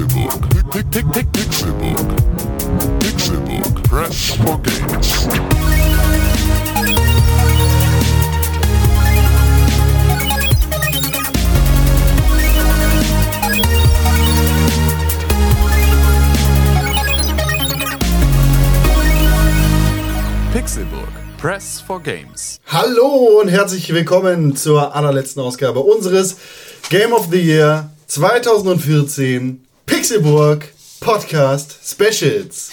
Pixelbook. Pick, Pixelbook. Pixelbook. Press for games. Pixelburg. Press for Games. Hallo und herzlich willkommen zur allerletzten Ausgabe unseres Game of the Year 2014 Pixelburg Podcast Specials.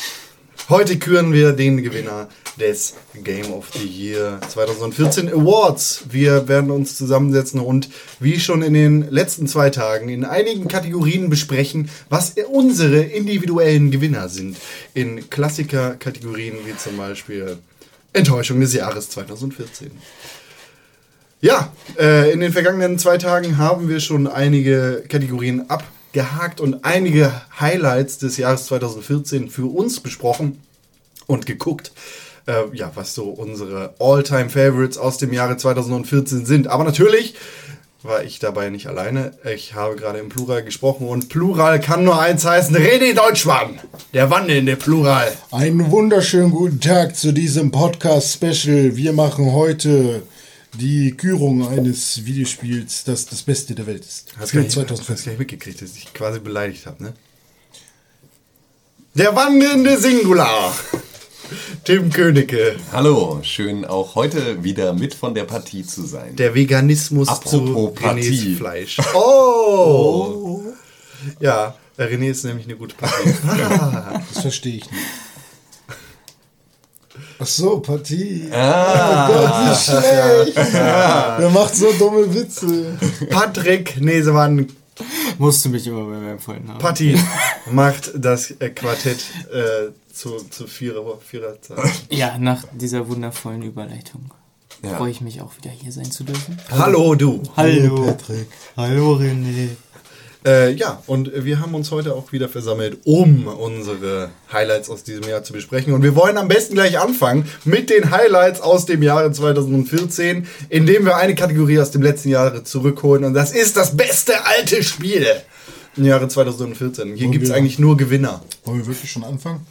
Heute küren wir den Gewinner des Game of the Year 2014 Awards. Wir werden uns zusammensetzen und wie schon in den letzten zwei Tagen in einigen Kategorien besprechen, was unsere individuellen Gewinner sind. In Klassiker-Kategorien wie zum Beispiel Enttäuschung des Jahres 2014. Ja, äh, in den vergangenen zwei Tagen haben wir schon einige Kategorien abgehakt und einige Highlights des Jahres 2014 für uns besprochen und geguckt, äh, ja, was so unsere All-Time-Favorites aus dem Jahre 2014 sind. Aber natürlich war ich dabei nicht alleine. Ich habe gerade im Plural gesprochen und Plural kann nur eins heißen: René Deutschmann, der wandelnde Plural. Einen wunderschönen guten Tag zu diesem Podcast-Special. Wir machen heute die Kürung eines Videospiels, das das Beste der Welt ist. Hast Für gar nicht, 2014. hast gar nicht mitgekriegt, dass ich quasi beleidigt habe, ne? Der wandelnde Singular. Tim Königke. Hallo, schön auch heute wieder mit von der Partie zu sein. Der Veganismus Apropos zu Partie. Renés Fleisch. Oh! Ja, der René ist nämlich eine gute Partie. Das verstehe ich nicht. Ach so, Partie. Ah. Oh Gott, wie schlecht. Der macht so dumme Witze. Patrick Nesemann Musst du mich immer bei mir empfohlen haben. Patti macht das äh, Quartett äh, zu, zu Vierer, Viererzahl. Ja, nach dieser wundervollen Überleitung Ja. freue ich mich auch wieder hier sein zu dürfen. Hallo du. Hallo. Patrick. Hallo René. Äh, ja, und wir haben uns heute auch wieder versammelt, um unsere Highlights aus diesem Jahr zu besprechen. Und wir wollen am besten gleich anfangen mit den Highlights aus dem Jahre 2014, indem wir eine Kategorie aus dem letzten Jahr zurückholen. Und das ist das beste alte Spiel im Jahre 2014. Hier gibt es eigentlich nur Gewinner. Wollen wir wirklich schon anfangen?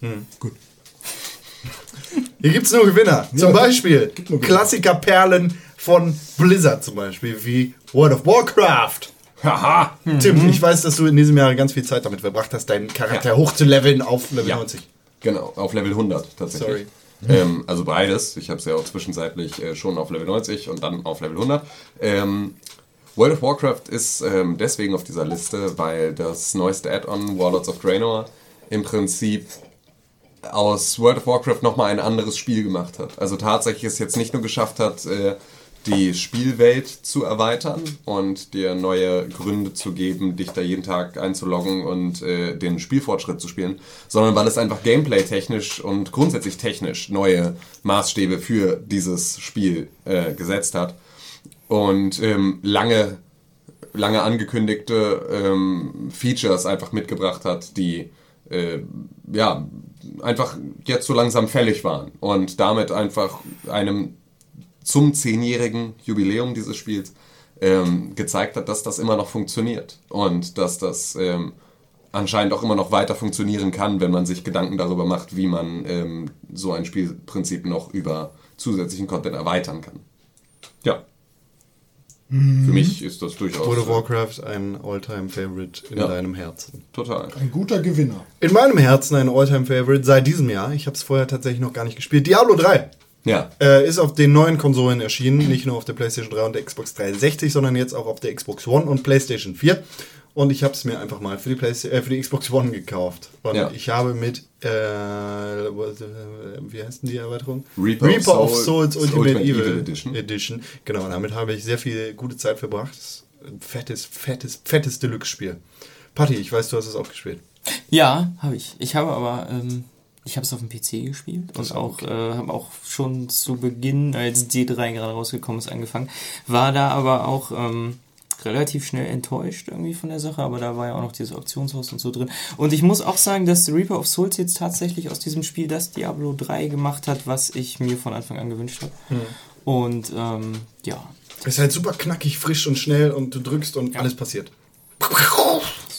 Hm. Gut. Hier gibt es nur Gewinner. Zum Beispiel. Klassikerperlen von Blizzard zum Beispiel, wie World of Warcraft. Haha. Tim, ich weiß, dass du in diesem Jahr ganz viel Zeit damit verbracht hast, deinen Charakter Ja. hochzuleveln auf Level Ja. 90. Genau, auf Level 100 tatsächlich. Sorry. Ähm, also beides. Ich habe es ja auch zwischenzeitlich äh, schon auf Level 90 und dann auf Level 100. Ähm, World of Warcraft ist ähm, deswegen auf dieser Liste, weil das neueste Add-on Warlords of Draenor im Prinzip aus World of Warcraft nochmal ein anderes Spiel gemacht hat. Also tatsächlich es jetzt nicht nur geschafft hat, äh, die Spielwelt zu erweitern und dir neue Gründe zu geben, dich da jeden Tag einzuloggen und äh, den Spielfortschritt zu spielen, sondern weil es einfach gameplay-technisch und grundsätzlich technisch neue Maßstäbe für dieses Spiel äh, gesetzt hat. Und ähm, lange, lange angekündigte ähm, Features einfach mitgebracht hat, die äh, ja einfach jetzt so langsam fällig waren und damit einfach einem zum zehnjährigen Jubiläum dieses Spiels ähm, gezeigt hat, dass das immer noch funktioniert und dass das ähm, anscheinend auch immer noch weiter funktionieren kann, wenn man sich Gedanken darüber macht, wie man ähm, so ein Spielprinzip noch über zusätzlichen Content erweitern kann. Ja. Für mich ist das durchaus World of Warcraft ein All-Time-Favorite in Ja. deinem Herzen. total. Ein guter Gewinner. In meinem Herzen ein All-Time-Favorite seit diesem Jahr. Ich habe es vorher tatsächlich noch gar nicht gespielt. Diablo 3 Ja, äh, ist auf den neuen Konsolen erschienen. Nicht nur auf der PlayStation 3 und der Xbox 360, sondern jetzt auch auf der Xbox One und PlayStation 4. Und ich habe es mir einfach mal für die, Playsta äh, für die Xbox One gekauft. Und Ja. ich habe mit, äh, äh, wie heißt denn die Erweiterung? Reaper of of Soul- Souls Ultimate, Ultimate Evil, Evil Edition. Edition. Genau, damit habe ich sehr viel gute Zeit verbracht. Das ist ein fettes, fettes, fettes Deluxe-Spiel. Patti, ich weiß, du hast es auch gespielt. Ja, habe ich. Ich habe aber, ähm, ich habe es auf dem PC gespielt und auch, äh, habe auch schon zu Beginn, als D3 gerade rausgekommen ist, angefangen. War da aber auch ähm, relativ schnell enttäuscht irgendwie von der Sache, aber da war ja auch noch dieses Auktionshaus und so drin. Und ich muss auch sagen, dass Reaper of Souls jetzt tatsächlich aus diesem Spiel das Diablo 3 gemacht hat, was ich mir von Anfang an gewünscht habe. Und ähm, ja, Es ist halt super knackig, frisch und schnell und du drückst und alles passiert.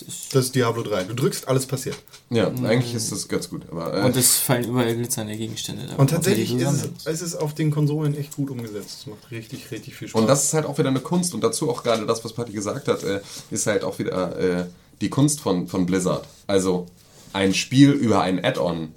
Ist Das ist Diablo 3. Du drückst, alles passiert. Ja, eigentlich ist das ganz gut. Aber, äh, Und es fallen überall glitzernde Gegenstände. da, Und tatsächlich ist es, es ist auf den Konsolen echt gut umgesetzt. Es macht richtig, richtig viel Spaß. Und das ist halt auch wieder eine Kunst und dazu auch gerade das, was Patti gesagt hat, äh, ist halt auch wieder äh, die Kunst von, von Blizzard. Also ein Spiel über ein Add-on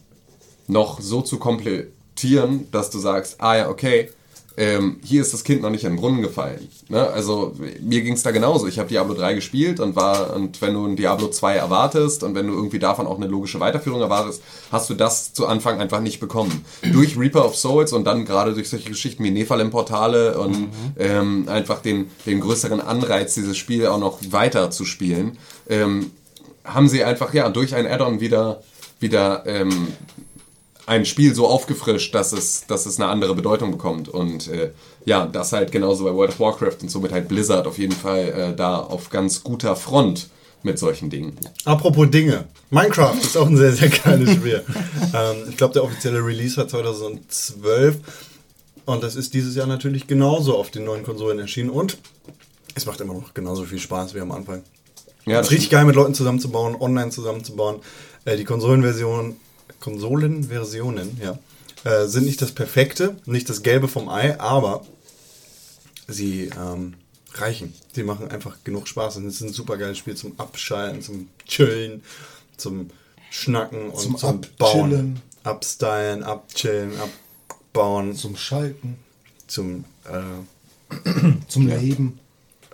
noch so zu komplettieren, dass du sagst, ah ja, okay, ähm, hier ist das Kind noch nicht in den Brunnen gefallen. Ne? Also mir ging es da genauso. Ich habe Diablo 3 gespielt und war, und wenn du ein Diablo 2 erwartest und wenn du irgendwie davon auch eine logische Weiterführung erwartest, hast du das zu Anfang einfach nicht bekommen. durch Reaper of Souls und dann gerade durch solche Geschichten wie Nephalem-Portale und ähm, einfach den, den größeren Anreiz, dieses Spiel auch noch weiter zu spielen, ähm, haben sie einfach ja durch ein Add-on wieder, wieder ähm, ein Spiel so aufgefrischt, dass es, dass es eine andere Bedeutung bekommt. Und äh, ja, das halt genauso bei World of Warcraft und somit halt Blizzard auf jeden Fall äh, da auf ganz guter Front mit solchen Dingen. Apropos Dinge. Minecraft ist auch ein sehr, sehr geiles Spiel. ähm, ich glaube, der offizielle Release war 2012. Und das ist dieses Jahr natürlich genauso auf den neuen Konsolen erschienen. Und es macht immer noch genauso viel Spaß wie am Anfang. Ja, es ist richtig geil, mit Leuten zusammenzubauen, online zusammenzubauen. Äh, die Konsolenversion, Konsolenversionen, ja, äh, sind nicht das Perfekte, nicht das Gelbe vom Ei, aber sie ähm, reichen. Sie machen einfach genug Spaß und es ist ein super geiles Spiel zum Abschalten, zum Chillen, zum Schnacken und Zum zum. Bauen. Abstylen, abchillen, abbauen, Zum Schalten, zum äh, zum Leben.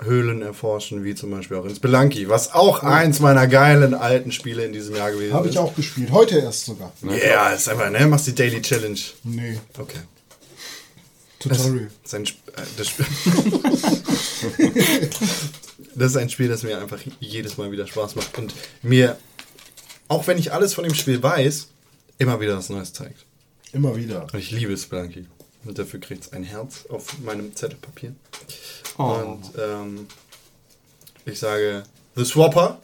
Höhlen erforschen, wie zum Beispiel auch in Spelunky, was auch eins meiner geilen alten Spiele in diesem Jahr gewesen Habe ist. ich auch gespielt. Heute erst sogar. Ja, yeah, ist einfach, ne? Machst die Daily Challenge. Nee, Okay. Das Tutorial. ist ein, Sp- äh, das, Spiel das ist ein Spiel, das mir einfach jedes Mal wieder Spaß macht und mir, auch wenn ich alles von dem Spiel weiß, immer wieder was Neues zeigt. Immer wieder. Und ich liebe Spelunky. Und dafür kriegt es ein Herz auf meinem Zettelpapier. Oh. Und ähm, ich sage, The Swapper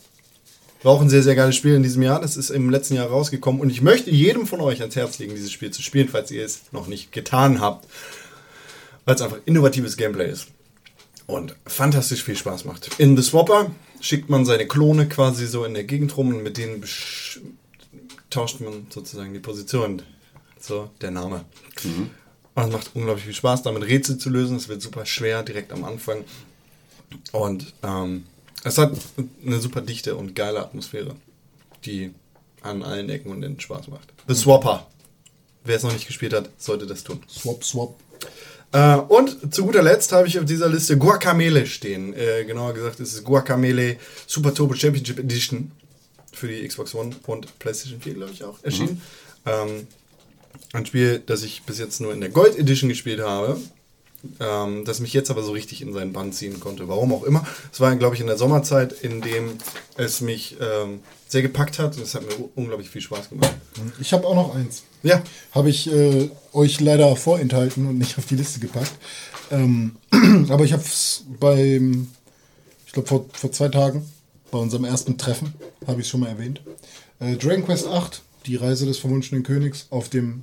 war auch ein sehr, sehr geiles Spiel in diesem Jahr. Das ist im letzten Jahr rausgekommen. Und ich möchte jedem von euch ans Herz legen, dieses Spiel zu spielen, falls ihr es noch nicht getan habt. Weil es einfach innovatives Gameplay ist. Und fantastisch viel Spaß macht. In The Swapper schickt man seine Klone quasi so in der Gegend rum und mit denen tauscht man sozusagen die Position. So, der Name. Und es macht unglaublich viel Spaß, damit Rätsel zu lösen. Es wird super schwer direkt am Anfang. Und ähm, es hat eine super dichte und geile Atmosphäre, die an allen Ecken und Enden Spaß macht. The Swapper. Wer es noch nicht gespielt hat, sollte das tun. Swap, swap. Äh, und zu guter Letzt habe ich auf dieser Liste Guacamele stehen. Äh, genauer gesagt, es ist Guacamele Super Turbo Championship Edition für die Xbox One und PlayStation 4, glaube ich, auch erschienen. Ähm, ein Spiel, das ich bis jetzt nur in der Gold Edition gespielt habe, ähm, das mich jetzt aber so richtig in seinen Bann ziehen konnte. Warum auch immer. Es war, glaube ich, in der Sommerzeit, in dem es mich ähm, sehr gepackt hat und es hat mir unglaublich viel Spaß gemacht. Ich habe auch noch eins. Ja, Habe ich äh, euch leider vorenthalten und nicht auf die Liste gepackt. Ähm, aber ich habe es beim, ich glaube vor, vor zwei Tagen, bei unserem ersten Treffen, habe ich es schon mal erwähnt. Äh, Dragon Quest 8, die Reise des verwunschenen Königs auf dem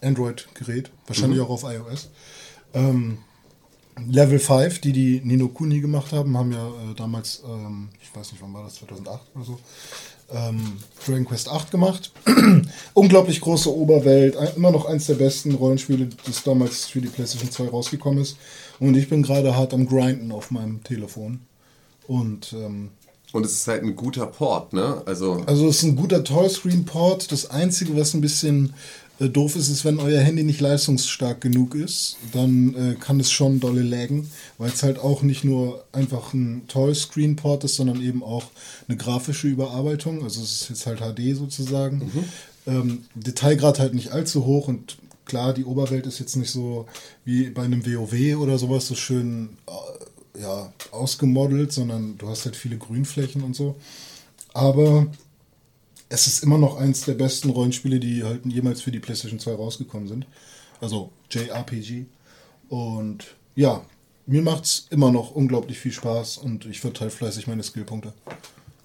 Android-Gerät, wahrscheinlich auch auf iOS. Ähm, Level 5, die die Nino Kuni gemacht haben, haben ja äh, damals, ähm, ich weiß nicht, wann war das, 2008 oder so, ähm, Dragon Quest 8 gemacht. Unglaublich große Oberwelt, ein, immer noch eins der besten Rollenspiele, das damals für die PlayStation 2 rausgekommen ist. Und ich bin gerade hart am Grinden auf meinem Telefon. Und ähm, Und es ist halt ein guter Port, ne? Also, also es ist ein guter Toyscreen-Port. Das Einzige, was ein bisschen äh, doof ist, ist, wenn euer Handy nicht leistungsstark genug ist, dann äh, kann es schon dolle laggen, weil es halt auch nicht nur einfach ein Toyscreen-Port ist, sondern eben auch eine grafische Überarbeitung. Also es ist jetzt halt HD sozusagen. Ähm, Detailgrad halt nicht allzu hoch und klar, die Oberwelt ist jetzt nicht so wie bei einem WoW oder sowas so schön äh, ja, ausgemodelt, sondern du hast halt viele Grünflächen und so. Aber es ist immer noch eins der besten Rollenspiele, die halt jemals für die PlayStation 2 rausgekommen sind. Also JRPG. Und ja, mir macht es immer noch unglaublich viel Spaß und ich verteile fleißig meine Skillpunkte.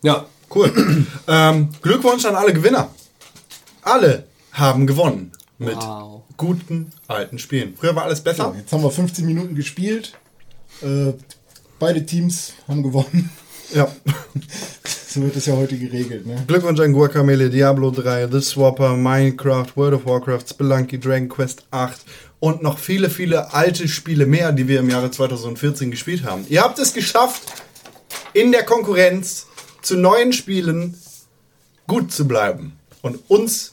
Ja, cool. ähm, Glückwunsch an alle Gewinner. Alle haben gewonnen mit Wow. guten alten Spielen. Früher war alles besser. So, jetzt haben wir 15 Minuten gespielt. Äh, beide Teams haben gewonnen. Ja. So wird das ja heute geregelt, ne? Glückwunsch an Guacamele, Diablo 3, The Swapper, Minecraft, World of Warcraft, Spelunky, Dragon Quest 8 und noch viele, viele alte Spiele mehr, die wir im Jahre 2014 gespielt haben. Ihr habt es geschafft, in der Konkurrenz zu neuen Spielen gut zu bleiben und uns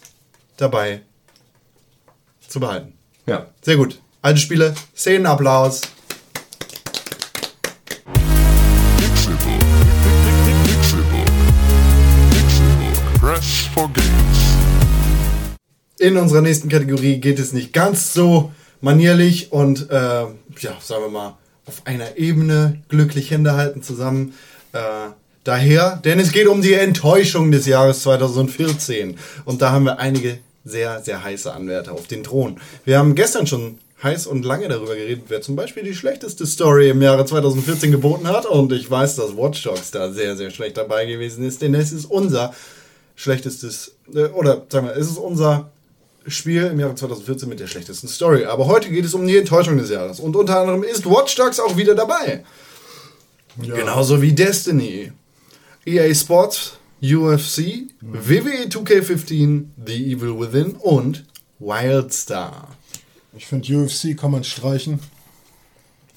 dabei zu behalten. Ja. Sehr gut. Alte Spiele, Szenenapplaus. For games. In unserer nächsten Kategorie geht es nicht ganz so manierlich und äh, ja, sagen wir mal, auf einer Ebene glücklich Hände halten zusammen. Äh, daher, denn es geht um die Enttäuschung des Jahres 2014. Und da haben wir einige sehr, sehr heiße Anwärter auf den Thron. Wir haben gestern schon heiß und lange darüber geredet, wer zum Beispiel die schlechteste Story im Jahre 2014 geboten hat. Und ich weiß, dass Watch Dogs da sehr, sehr schlecht dabei gewesen ist, denn es ist unser schlechtestes, äh, oder sagen wir, es ist unser Spiel im Jahre 2014 mit der schlechtesten Story. Aber heute geht es um die Enttäuschung des Jahres. Und unter anderem ist Watch Dogs auch wieder dabei. Genauso wie Destiny, EA Sports, UFC, WWE 2K15, The Evil Within und Wildstar. Ich finde, UFC kann man streichen.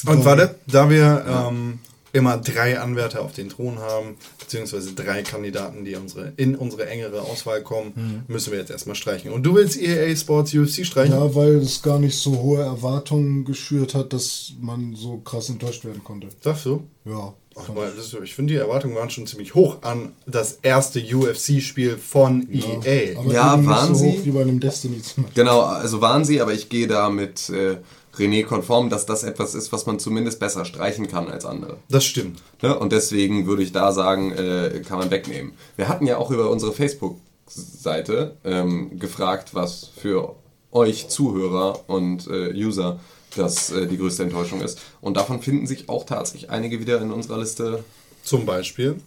Und warte, da wir ähm, immer drei Anwärter auf den Thron haben, beziehungsweise drei Kandidaten, die unsere, in unsere engere Auswahl kommen, müssen wir jetzt erstmal streichen. Und du willst EA Sports UFC streichen? Ja, weil es gar nicht so hohe Erwartungen geschürt hat, dass man so krass enttäuscht werden konnte. Sagst du? Ja. Ach, mal, das, ist- ich finde, die Erwartungen waren schon ziemlich hoch an das erste UFC-Spiel von E EA. Aber Ja, waren so sie? hoch wie bei einem Destiny zum Beispiel. Genau, also waren sie, aber ich gehe da mit äh, René konform, dass das etwas ist, was man zumindest besser streichen kann als andere. Das stimmt. Ne? Und deswegen würde ich da sagen, äh, kann man wegnehmen. Wir hatten ja auch über unsere Facebook-Seite ähm, gefragt, was für euch Zuhörer und äh, User das äh, die größte Enttäuschung ist. Und davon finden sich auch tatsächlich einige wieder in unserer Liste. Zum Beispiel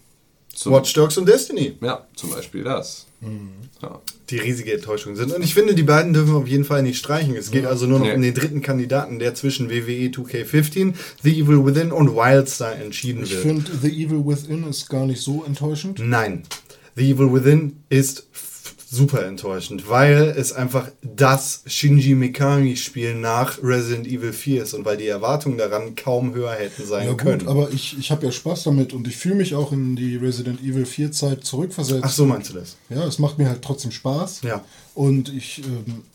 Zum, Watch Dogs und Destiny, Ja, zum Beispiel das. Ja. die riesige Enttäuschung sind. Und ich finde, die beiden dürfen wir auf jeden Fall nicht streichen. Es geht also nur noch Nee. um den dritten Kandidaten, der zwischen WWE 2K15, The Evil Within und Wildstar entschieden Ich wird. finde, The Evil Within ist gar nicht so enttäuschend. Nein. The Evil Within ist super enttäuschend, weil es einfach das Shinji Mikami-Spiel nach Resident Evil 4 ist und weil die Erwartungen daran kaum höher hätten sein Ja können. gut, aber ich, ich habe ja Spaß damit und ich fühle mich auch in die Resident Evil 4 Zeit zurückversetzt. Ach so meinst du das? Ja, es macht mir halt trotzdem Spaß. Ja. Und ich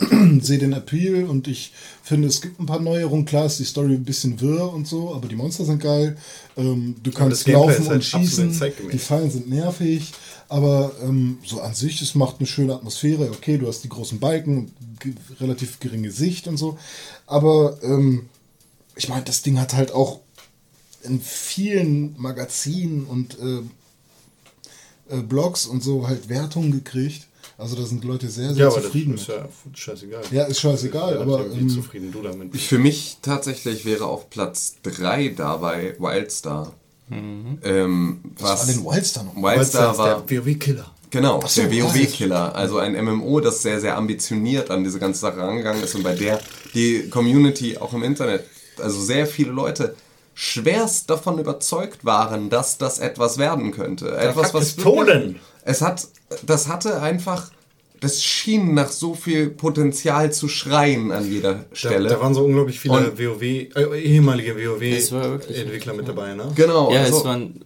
ähm, sehe den Appeal und ich finde, es gibt ein paar Neuerungen. Klar ist die Story ein bisschen wirr und so, aber die Monster sind geil. Ähm, du kannst laufen halt und schießen. Die Fallen sind nervig. Aber ähm, so an sich, es macht eine schöne Atmosphäre. Okay, du hast die großen Balken, relativ geringe Sicht und so. Aber ähm, ich meine, das Ding hat halt auch in vielen Magazinen und äh, äh, Blogs und so halt Wertungen gekriegt. Also da sind Leute sehr, sehr Ja, aber das zufrieden. ist ja scheißegal. Ja, ist scheißegal, Ja, aber, wie ähm, zufrieden du damit bist. Für mich tatsächlich wäre auf Platz 3 dabei Wildstar. Ähm, was war denn Wildstar noch? Wildstar war, der WoW-Killer. genau, so, der WoW-Killer. Also ein MMO, das sehr, sehr ambitioniert an diese ganze Sache rangegangen ist und bei der die Community auch im Internet, also sehr viele Leute schwerst davon überzeugt waren, dass das etwas werden könnte. Etwas, hat was Pistolen. wirklich- Es hat, das hatte einfach, das schien nach so viel Potenzial zu schreien an jeder Da, Stelle. da waren so unglaublich viele Und- WoW, äh, ehemalige WoW-Entwickler mit dabei, ne? genau. Ja, also, es waren.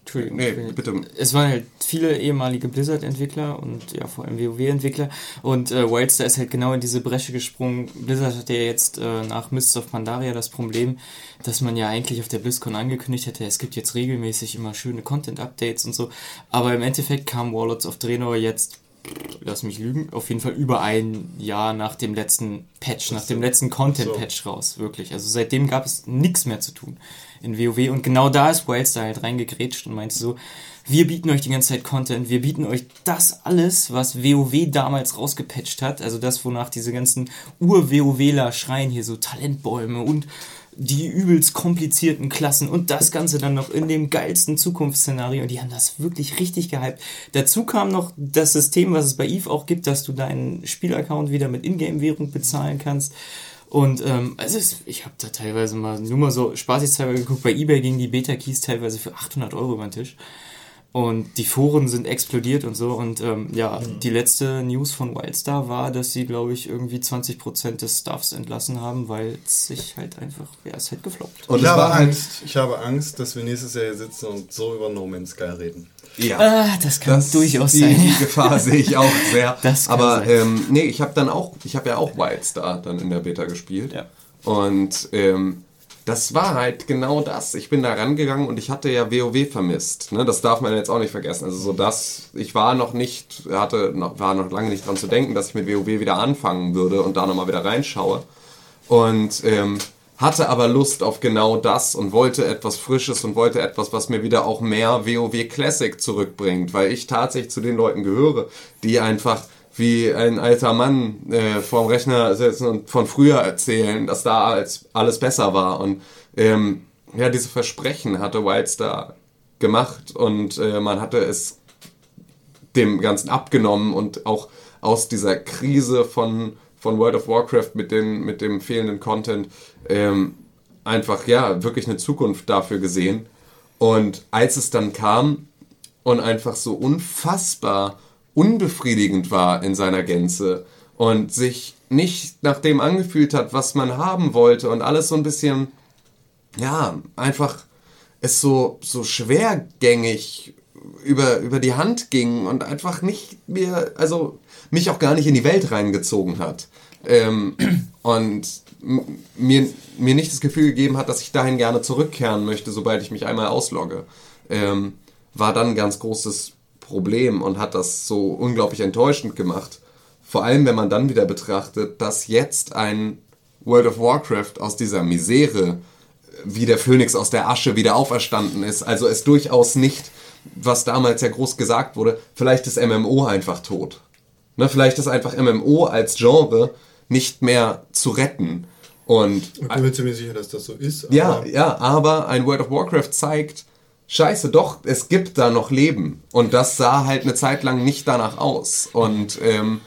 Entschuldigung. Nee, Entschuldigung. bitte. Es waren halt viele ehemalige Blizzard-Entwickler und ja, vor allem WoW-Entwickler. Und äh, Wildstar ist halt genau in diese Bresche gesprungen. Blizzard hat ja jetzt äh, nach Mists of Pandaria das Problem, dass man ja eigentlich auf der BlizzCon angekündigt hätte, es gibt jetzt regelmäßig immer schöne Content-Updates und so. Aber im Endeffekt kam Warlords of Draenor jetzt lass mich lügen, auf jeden Fall über ein Jahr nach dem letzten Patch, nach dem letzten Content-Patch raus, wirklich. Also seitdem gab es nichts mehr zu tun in WoW und genau da ist Wildstar halt reingegrätscht und meinte so, wir bieten euch die ganze Zeit Content, wir bieten euch das alles, was WoW damals rausgepatcht hat, also das, wonach diese ganzen Ur-WoWler schreien hier so Talentbäume und die übelst komplizierten Klassen und das Ganze dann noch in dem geilsten Zukunftsszenario. Die haben das wirklich richtig gehypt. Dazu kam noch das System, was es bei EVE auch gibt, dass du deinen Spielaccount wieder mit Ingame-Währung bezahlen kannst. Und ähm, also es, ich habe da teilweise mal nur mal so spaßeshalber geguckt, bei eBay gingen die Beta-Keys teilweise für 800 Euro über den Tisch. Und die Foren sind explodiert und so. Und ähm, ja, die letzte News von Wildstar war, dass sie, glaube ich, irgendwie 20% des Staffs entlassen haben, weil es sich halt einfach, ja, es ist halt gefloppt. Und ich habe war halt, Angst, ich habe Angst, dass wir nächstes Jahr hier sitzen und so über No Man's Sky reden. ja. Ah, das kann Das, durchaus die, sein. Die Gefahr sehe ich auch sehr. Das kann Aber sein. ähm, nee, ich habe dann auch, ich habe ja auch Wildstar dann in der Beta gespielt. Ja. Und ähm, das war halt genau das. Ich bin da rangegangen und ich hatte ja WoW vermisst. Ne? Das darf man jetzt auch nicht vergessen. Also so das, ich war noch nicht, hatte, noch, war noch lange nicht dran zu denken, dass ich mit WoW wieder anfangen würde und da nochmal wieder reinschaue. Und ähm, hatte aber Lust auf genau das und wollte etwas Frisches und wollte etwas, was mir wieder auch mehr WoW Classic zurückbringt, weil ich tatsächlich zu den Leuten gehöre, die einfach wie ein alter Mann äh, vorm Rechner sitzen und von früher erzählen, dass da alles, alles besser war. Und ähm, ja, diese Versprechen hatte Wildstar gemacht und äh, man hatte es dem Ganzen abgenommen und auch aus dieser Krise von, von World of Warcraft mit, den, mit dem fehlenden Content ähm, einfach, ja, wirklich eine Zukunft dafür gesehen. Und als es dann kam und einfach so unfassbar unbefriedigend war in seiner Gänze und sich nicht nach dem angefühlt hat, was man haben wollte und alles so ein bisschen, ja, einfach es so, so schwergängig über, über die Hand ging und einfach nicht mir, also mich auch gar nicht in die Welt reingezogen hat. Ähm, und mir, mir nicht das Gefühl gegeben hat, dass ich dahin gerne zurückkehren möchte, sobald ich mich einmal auslogge. Ähm, war dann ein ganz großes Problem und hat das so unglaublich enttäuschend gemacht. Vor allem, wenn man dann wieder betrachtet, dass jetzt ein World of Warcraft aus dieser Misere wie der Phönix aus der Asche wieder auferstanden ist. Also es durchaus nicht, was damals ja groß gesagt wurde, vielleicht ist MMO einfach tot. Ne, vielleicht ist einfach MMO als Genre nicht mehr zu retten. Und Ich bin mir ziemlich sicher, dass das so ist. ja, ja, aber ein World of Warcraft zeigt, scheiße, doch, es gibt da noch Leben. Und das sah halt eine Zeit lang nicht danach aus. Und ähm,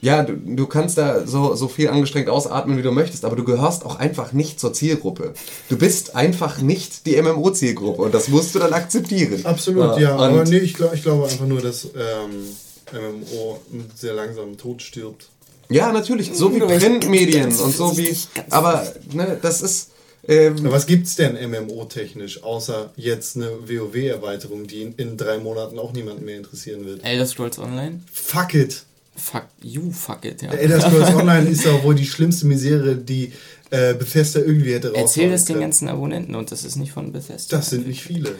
ja, du, du kannst da so, so viel angestrengt ausatmen, wie du möchtest, aber du gehörst auch einfach nicht zur Zielgruppe. Du bist einfach nicht die MMO-Zielgruppe und das musst du dann akzeptieren. Absolut, ja. und aber nee, ich, glaub, ich glaube einfach nur, dass ähm, MMO sehr langsam tot stirbt. Ja, natürlich, so wie Printmedien und so wie. Aber ne, das ist. Ähm, was gibt's denn MMO-technisch, außer jetzt eine WoW-Erweiterung, die in, in drei Monaten auch niemanden mehr interessieren wird? Elder Scrolls Online? Fuck it! Fuck you, fuck it, ja. Elder Scrolls Online ist ja wohl die schlimmste Misere, die äh, Bethesda irgendwie hätte raushauen Erzähl das den ganzen Abonnenten und das ist nicht von Bethesda. Das sind nicht viele.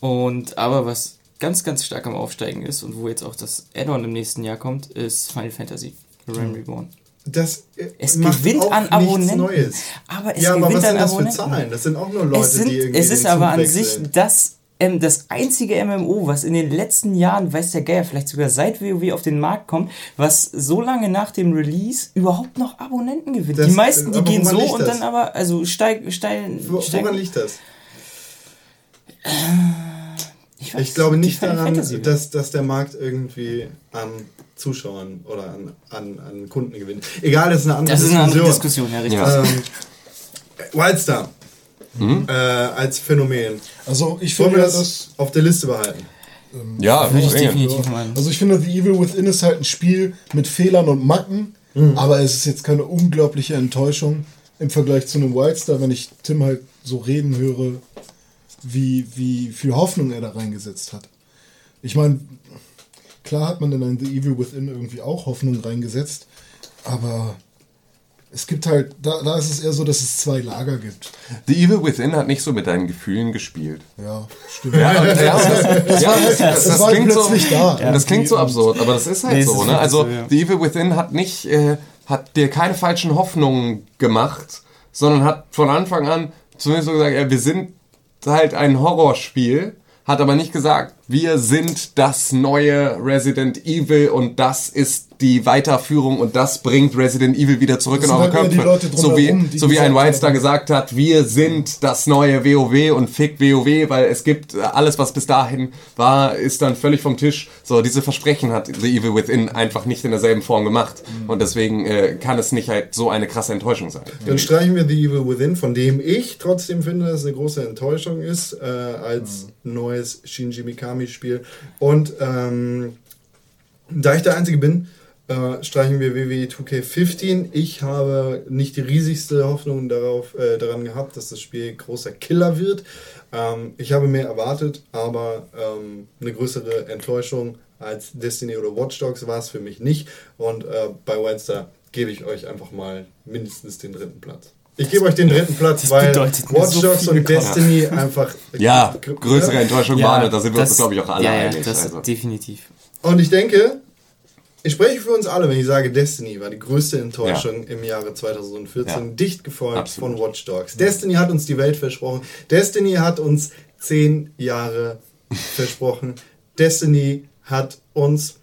Und aber was ganz, ganz stark am Aufsteigen ist und wo jetzt auch das Add-on im nächsten Jahr kommt, ist Final Fantasy Realm Reborn. Das äh, Es gewinnt an Abonnenten. Neues. Aber es ja, aber gewinnt was an sind das für Abonnenten. Zahlen? Das sind auch nur Leute, es, sind, die irgendwie es ist aber an sich das, ähm, das einzige MMO, was in den letzten Jahren, weiß der Geier, vielleicht sogar seit WoW auf den Markt kommt, was so lange nach dem Release überhaupt noch Abonnenten gewinnt. Das- die meisten, die aber gehen so und das? dann aber, also steig, steil, Wo, steigen- woran liegt das? Ich, weiß, Ich glaube nicht daran, dass, dass der Markt irgendwie an Zuschauern oder an, an, an Kunden gewinnt. Egal, das ist eine andere das ist eine andere Diskussion. Diskussion, ja, richtig. Ähm, Wildstar äh, als Phänomen. Also ich Wollen finde wir ja, das dass auf der Liste behalten? ja, Würde ich definitiv meinen. Also ich finde, The Evil Within ist halt ein Spiel mit Fehlern und Macken, aber es ist jetzt keine unglaubliche Enttäuschung im Vergleich zu einem Wildstar, wenn ich Tim halt so reden höre, wie, wie viel Hoffnung er da reingesetzt hat. Ich meine, klar hat man in ein The Evil Within irgendwie auch Hoffnung reingesetzt, aber es gibt halt, da, da ist es eher so, dass es zwei Lager gibt. The Evil Within hat nicht so mit deinen Gefühlen gespielt. Ja, stimmt. Ja, und, ja, das, ja, das, das, das war klingt so, da. Das klingt so absurd, aber das ist halt Nee, so. ist Ne? Also so. The Evil Within hat nicht, äh, hat dir keine falschen Hoffnungen gemacht, sondern hat von Anfang an zumindest so gesagt, ja, wir sind halt ein Horrorspiel, hat aber nicht gesagt, wir sind das neue Resident Evil und das ist die Weiterführung und das bringt Resident Evil wieder zurück Das in sind eure Köpfe. So wie, die so wie ein Wildstar gesagt hat, wir sind das neue WoW und fick WoW, weil es gibt äh, alles, was bis dahin war, ist dann völlig vom Tisch. So, diese Versprechen hat The Evil Within einfach nicht in derselben Form gemacht und deswegen äh, kann es nicht halt so eine krasse Enttäuschung sein. Dann streichen wir The Evil Within, von dem ich trotzdem finde, dass es eine große Enttäuschung ist, äh, als neues Shinji Mikami-Spiel. Und ähm, da ich der Einzige bin, äh, streichen wir WWE 2K15. Ich habe nicht die riesigste Hoffnung darauf, äh, daran gehabt, dass das Spiel großer Killer wird. Ähm, ich habe mehr erwartet, aber ähm, eine größere Enttäuschung als Destiny oder Watch Dogs war es für mich nicht. Und äh, bei Wildstar gebe ich euch einfach mal mindestens den dritten Platz. Ich gebe euch den dritten Platz, weil Watch so Dogs viel und Destiny einfach. Ja, größere Enttäuschung Ja, waren, da sind wir uns, glaube ich, auch alle ja, ja, einig. Das also. definitiv. Und ich denke, ich spreche für uns alle, wenn ich sage, Destiny war die größte Enttäuschung im Jahre 2014, Ja. dicht gefolgt Absolut. von Watch Dogs. Destiny hat uns die Welt versprochen. Destiny hat uns zehn Jahre versprochen. Destiny hat uns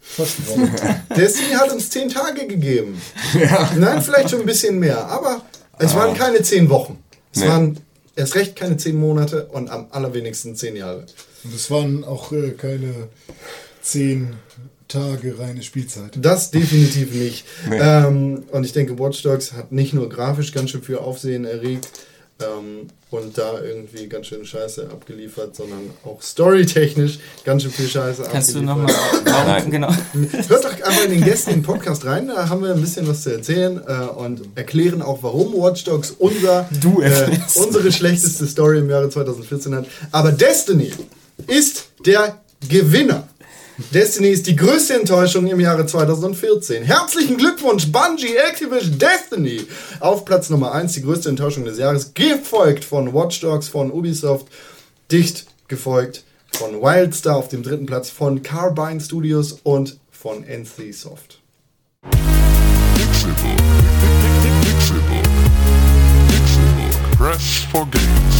Versprochen. Destiny hat uns zehn Tage gegeben. Nein, vielleicht schon ein bisschen mehr, aber es waren keine zehn Wochen. Es Nee. waren erst recht keine zehn Monate und am allerwenigsten zehn Jahre. Und es waren auch äh, keine zehn Tage reine Spielzeit. Das definitiv nicht. Ähm, und ich denke, Watch Dogs hat nicht nur grafisch ganz schön für Aufsehen erregt ähm, und da irgendwie ganz schön Scheiße abgeliefert, sondern auch storytechnisch ganz schön viel Scheiße Kannst du abgeliefert. nochmal. Warum Nein. genau? Hört doch einfach in den Gästen im Podcast rein, da haben wir ein bisschen was zu erzählen äh, und erklären auch, warum Watch Dogs unser, Du äh, unsere schlechteste Story im Jahre 2014 hat. Aber Destiny ist der Gewinner. Destiny ist die größte Enttäuschung im Jahre 2014. Herzlichen Glückwunsch, Bungie, Activision, Destiny! Auf Platz Nummer 1, die größte Enttäuschung des Jahres, gefolgt von Watch Dogs, von Ubisoft, dicht gefolgt von Wildstar auf dem dritten Platz, von Carbine Studios und von NC Soft. Pixelbook. Pixelbook. Pixelbook. Press for games.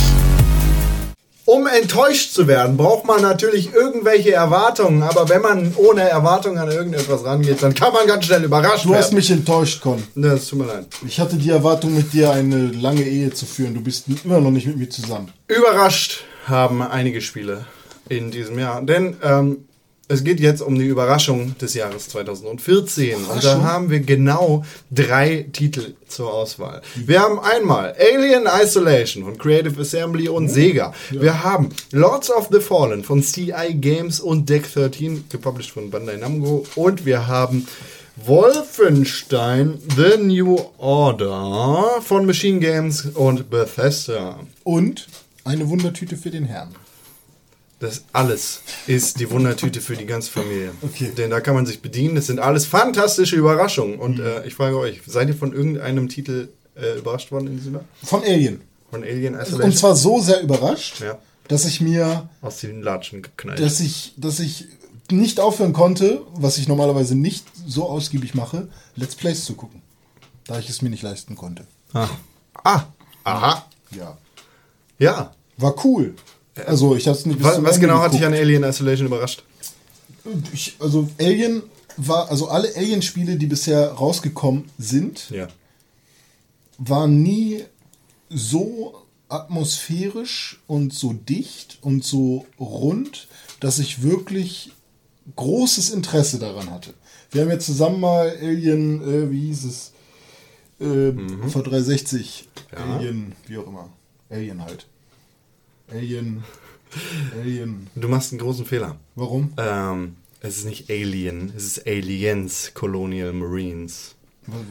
Um enttäuscht zu werden, braucht man natürlich irgendwelche Erwartungen, aber wenn man ohne Erwartungen an irgendetwas rangeht, dann kann man ganz schnell überrascht Du hast werden. mich enttäuscht, Con. Das tut mir leid. Ich hatte die Erwartung, mit dir eine lange Ehe zu führen. Du bist immer noch nicht mit mir zusammen. Überrascht haben einige Spiele in diesem Jahr, denn ähm, es geht jetzt um die Überraschung des Jahres 2014 und da haben wir genau drei Titel zur Auswahl. Wir haben einmal Alien Isolation von Creative Assembly und Sega. Wir haben Lords of the Fallen von CI Games und Deck 13, gepublished von Bandai Namco und wir haben Wolfenstein The New Order von Machine Games und Bethesda. Und eine Wundertüte für den Herrn. Das alles ist die Wundertüte für die ganze Familie. Okay. Denn da kann man sich bedienen. Das sind alles fantastische Überraschungen. Und äh, ich frage euch, seid ihr von irgendeinem Titel äh, überrascht worden in diesem Jahr? Von Alien. Von Alien Und Isolation? zwar so sehr überrascht, Ja. dass ich mir, Aus den Latschen geknallt. dass ich, dass ich nicht aufhören konnte, was ich normalerweise nicht so ausgiebig mache, Let's Plays zu gucken. Da ich es mir nicht leisten konnte. ah. ah. Aha. Ja. Ja. War cool. Also ich habe es nicht Was, was genau hat dich an Alien Isolation überrascht? Ich, also Alien war, also alle Alien-Spiele, die bisher rausgekommen sind, Ja. waren nie so atmosphärisch und so dicht und so rund, dass ich wirklich großes Interesse daran hatte. Wir haben jetzt zusammen mal Alien, äh, wie hieß es? Äh, V360. Alien, wie auch immer. Alien halt. Alien. Alien. Du machst einen großen Fehler. Warum? Ähm, es ist nicht Alien, es ist Aliens Colonial Marines.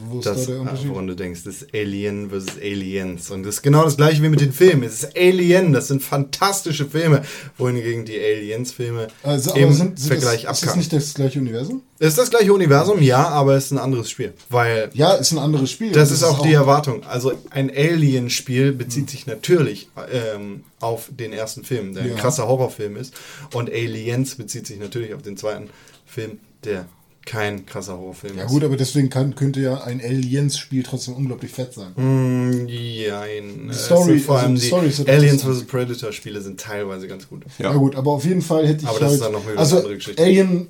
Wo, ist Das, da der Unterschied? woran du denkst, das ist Alien versus Aliens. Und das ist genau das gleiche wie mit den Filmen. Es ist Alien, das sind fantastische Filme, wohingegen die Aliens-Filme Also, im sind, sind Vergleich das, ist das nicht das gleiche Universum? Es ist das gleiche Universum, ja, aber es ist ein anderes Spiel. Weil Ja, ist ein anderes Spiel. das Und ist auch die Erwartung. Also ein Alien-Spiel bezieht sich natürlich ähm, auf den ersten Film, der Ja. ein krasser Horrorfilm ist. Und Aliens bezieht sich natürlich auf den zweiten Film, der kein krasser Horrorfilm Ja ist. gut, aber deswegen kann, könnte ja ein Aliens-Spiel trotzdem unglaublich fett sein. Mm, Jein. Die Story- Also vor also allem die die, Story ja Aliens vs. Predator Spiele sind teilweise ganz gut. Ja. gut, aber auf jeden Fall hätte ich Aber das halt, ist dann noch eine also andere Geschichte. Alien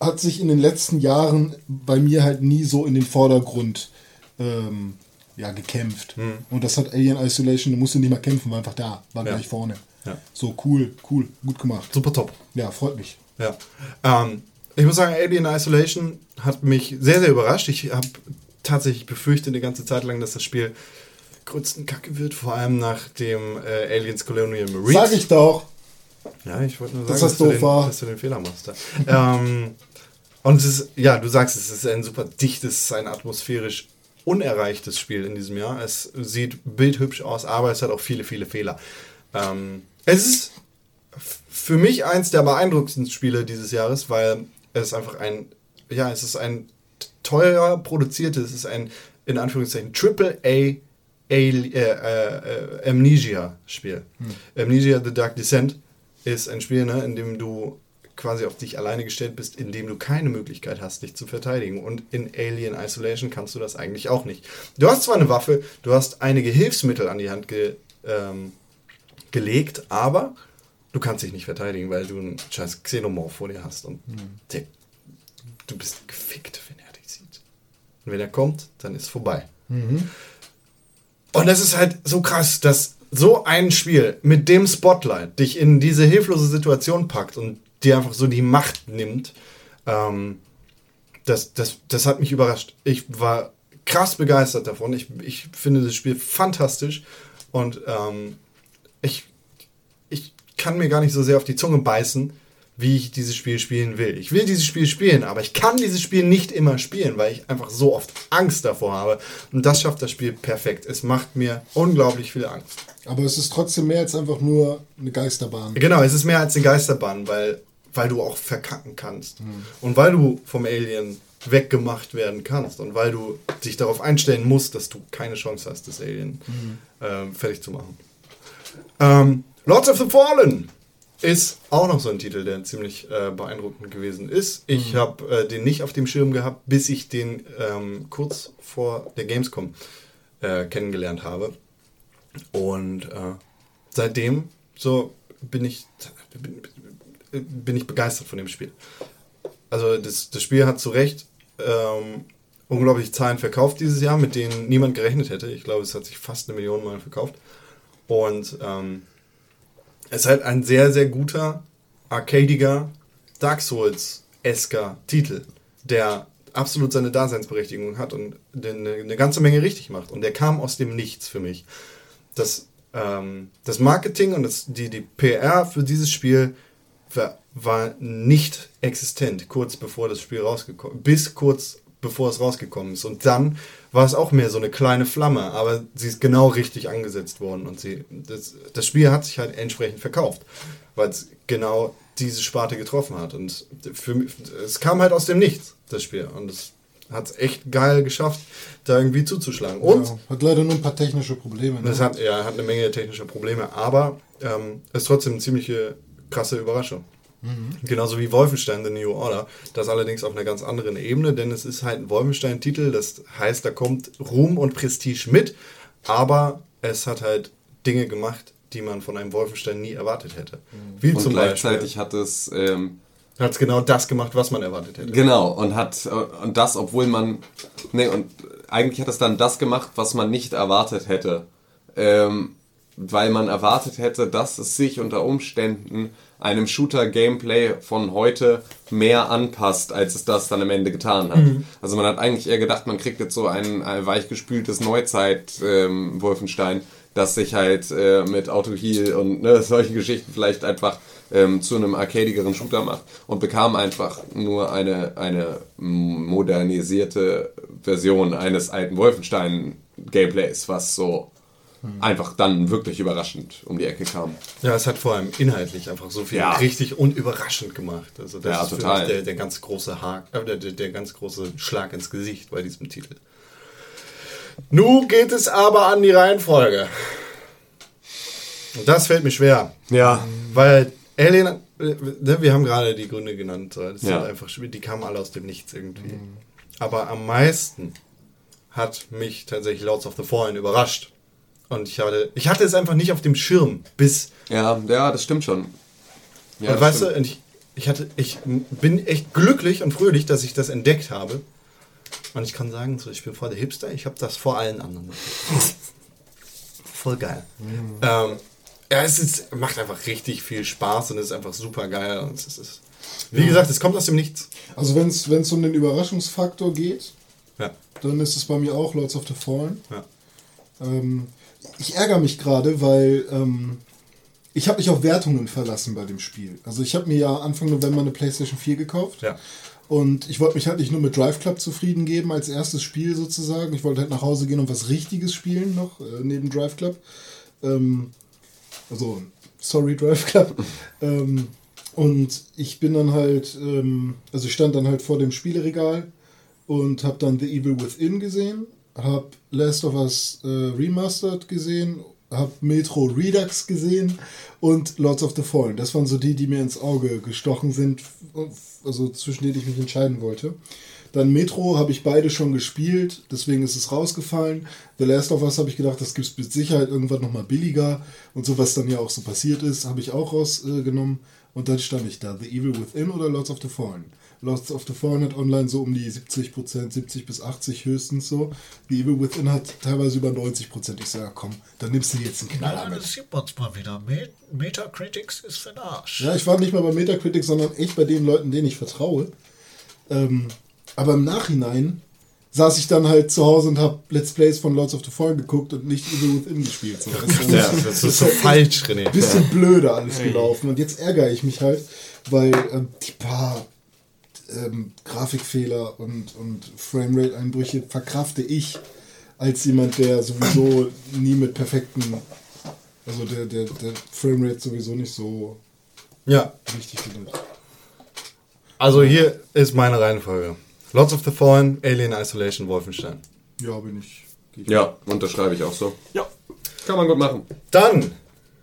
hat sich in den letzten Jahren bei mir halt nie so in den Vordergrund ähm, ja, gekämpft. Hm. Und das hat Alien Isolation, du musst nicht mal kämpfen, war einfach da, war Ja. gleich vorne. Ja. So cool, cool, gut gemacht. Super top. Ja, freut mich. Ja. Ähm, ich muss sagen, Alien Isolation hat mich sehr, sehr überrascht. Ich habe tatsächlich befürchtet eine ganze Zeit lang, dass das Spiel größten Kacke wird, vor allem nach dem äh, Aliens Colonial Marines. Sag ich doch. Ja, ich wollte nur sagen, das dass, du den, dass du den Fehler machst. ähm, und es ist, ja, du sagst es, ist ein super dichtes, ein atmosphärisch unerreichtes Spiel in diesem Jahr. Es sieht bildhübsch aus, aber es hat auch viele, viele Fehler. Ähm, es ist für mich eins der beeindruckendsten Spiele dieses Jahres, weil es einfach ein, ja, es ist ein teuer produziertes, es ist ein, in Anführungszeichen, Triple A Ali- äh, äh, Amnesia-Spiel. Amnesia The Dark Descent ist ein Spiel, ne, in dem du quasi auf dich alleine gestellt bist, in dem du keine Möglichkeit hast, dich zu verteidigen. Und in Alien Isolation kannst du das eigentlich auch nicht. Du hast zwar eine Waffe, du hast einige Hilfsmittel an die Hand ge, ähm, gelegt, aber du kannst dich nicht verteidigen, weil du einen scheiß Xenomorph vor dir hast. Und der, du bist gefickt, wenn er dich sieht. Und wenn er kommt, dann ist vorbei. Und das ist halt so krass, dass so ein Spiel mit dem Spotlight dich in diese hilflose Situation packt und dir einfach so die Macht nimmt. Ähm, das, das, das hat mich überrascht. Ich war krass begeistert davon. Ich, ich finde das Spiel fantastisch und ähm, ich kann mir gar nicht so sehr auf die Zunge beißen, wie ich dieses Spiel spielen will. Ich will dieses Spiel spielen, aber ich kann dieses Spiel nicht immer spielen, weil ich einfach so oft Angst davor habe. Und das schafft das Spiel perfekt. Es macht mir unglaublich viel Angst. Aber es ist trotzdem mehr als einfach nur eine Geisterbahn. Genau, es ist mehr als eine Geisterbahn, weil, weil du auch verkacken kannst. Und weil du vom Alien weggemacht werden kannst und weil du dich darauf einstellen musst, dass du keine Chance hast, das Alien ähm, fertig zu machen. Ähm, Lords of the Fallen ist auch noch so ein Titel, der ziemlich äh, beeindruckend gewesen ist. Ich habe äh, den nicht auf dem Schirm gehabt, bis ich den ähm, kurz vor der Gamescom äh, kennengelernt habe. Und äh, seitdem so bin ich, bin, bin ich begeistert von dem Spiel. Also das, das Spiel hat zu Recht ähm, unglaublich Zahlen verkauft dieses Jahr, mit denen niemand gerechnet hätte. Ich glaube, es hat sich fast eine Million Mal verkauft. Und ähm, ist halt ein sehr, sehr guter, arcadiger, Dark Souls-esker Titel, der absolut seine Daseinsberechtigung hat und eine ganze Menge richtig macht. Und der kam aus dem Nichts für mich. Das, ähm, das Marketing und das, die, die PR für dieses Spiel war, war nicht existent, kurz bevor das Spiel rausgekommen bis kurz bevor es rausgekommen ist. Und dann war es auch mehr so eine kleine Flamme, aber sie ist genau richtig angesetzt worden und sie, das, das Spiel hat sich halt entsprechend verkauft, weil es genau diese Sparte getroffen hat. Und für mich, es kam halt aus dem Nichts, das Spiel. Und es hat es echt geil geschafft, da irgendwie zuzuschlagen. Und Ja, hat leider nur ein paar technische Probleme. Ne? das hat, ja, hat eine Menge technischer Probleme, aber ähm, ist trotzdem eine ziemliche krasse Überraschung. Genauso wie Wolfenstein The New Order. Das allerdings auf einer ganz anderen Ebene, denn es ist halt ein Wolfenstein-Titel. Das heißt, da kommt Ruhm und Prestige mit, aber es hat halt Dinge gemacht, die man von einem Wolfenstein nie erwartet hätte. Wie Und zum gleichzeitig Beispiel hat es ähm, hat es genau das gemacht, was man erwartet hätte. Genau, und hat und das, obwohl man. Nee, und eigentlich hat es dann das gemacht, was man nicht erwartet hätte. Ähm, weil man erwartet hätte, dass es sich unter Umständen einem Shooter-Gameplay von heute mehr anpasst, als es das dann am Ende getan hat. Also man hat eigentlich eher gedacht, man kriegt jetzt so ein, ein weichgespültes Neuzeit-Wolfenstein, das sich halt äh, mit Auto-Heal und ne, solchen Geschichten vielleicht einfach ähm, zu einem arcadigeren Shooter macht und bekam einfach nur eine, eine modernisierte Version eines alten Wolfenstein-Gameplays, was so einfach dann wirklich überraschend um die Ecke kam. Ja, es hat vor allem inhaltlich einfach so viel Ja. richtig und überraschend gemacht. Also das Ja, ist für total. mich der, der ganz große Haken, äh, der, der, ganz große Schlag ins Gesicht bei diesem Titel. Nun geht es aber an die Reihenfolge. Und das fällt mir schwer. Ja. Weil Alien äh, ne, wir haben gerade die Gründe genannt. Das Ja. sind einfach die kamen alle aus dem Nichts irgendwie. Aber am meisten hat mich tatsächlich Lords of the Fallen überrascht. Und ich hatte, ich hatte es einfach nicht auf dem Schirm, bis Ja, ja, das stimmt schon. Ja, und weißt stimmt. du, und ich, ich, hatte, ich bin echt glücklich und fröhlich, dass ich das entdeckt habe. Und ich kann sagen, so, ich bin voll der Hipster, ich habe das vor allen anderen. voll geil. Ähm, ja, es ist, macht einfach richtig viel Spaß und es ist einfach super geil. Und es ist, wie gesagt, es kommt aus dem Nichts. Also wenn es um den Überraschungsfaktor geht, Ja. dann ist es bei mir auch Lords of the Fallen. Ja. Ähm, ich ärgere mich gerade, weil ähm, ich habe mich auf Wertungen verlassen bei dem Spiel. Also ich habe mir ja Anfang November eine PlayStation 4 gekauft. Ja. Und ich wollte mich halt nicht nur mit Drive Club zufrieden geben als erstes Spiel sozusagen. Ich wollte halt nach Hause gehen und was Richtiges spielen noch, äh, neben Drive Club. Ähm, also, sorry Drive Club. ähm, und ich bin dann halt, ähm, also ich stand dann halt vor dem Spieleregal und habe dann The Evil Within gesehen, habe Last of Us äh, Remastered gesehen, habe Metro Redux gesehen und Lords of the Fallen. Das waren so die, die mir ins Auge gestochen sind, also zwischen denen ich mich entscheiden wollte. Dann Metro habe ich beide schon gespielt, deswegen ist es rausgefallen. The Last of Us habe ich gedacht, das gibt es mit Sicherheit irgendwann nochmal billiger. Und so, was dann ja auch so passiert ist, habe ich auch rausgenommen. Und dann stand ich da, The Evil Within oder Lords of the Fallen. Lords of the Fallen hat online so um die 70%, 70 bis 80 höchstens so. The Evil Within hat teilweise über 90%. Ich sage, ja, komm, dann nimmst du dir jetzt einen Knaller Ja, mit. das sieht man mal wieder. Met Metacritics ist für den Arsch. Ja, ich war nicht mal bei Metacritic, sondern echt bei den Leuten, denen ich vertraue. Ähm, aber im Nachhinein saß ich dann halt zu Hause und habe Let's Plays von Lords of the Fallen geguckt und nicht Evil Within gespielt. So, das ist, Ja, das ist so falsch, René. ein bisschen blöder alles gelaufen. Und jetzt ärgere ich mich halt, weil ähm, die paar ähm, Grafikfehler und, und Framerate-Einbrüche verkrafte ich als jemand, der sowieso nie mit perfekten, also der, der, der Framerate sowieso nicht so Ja, wichtig findet. also hier ist meine Reihenfolge. Lords of the Fallen, Alien Isolation, Wolfenstein. Ja, bin ich. ich Ja, unterschreibe ich auch so. Ja. Kann man gut machen. Dann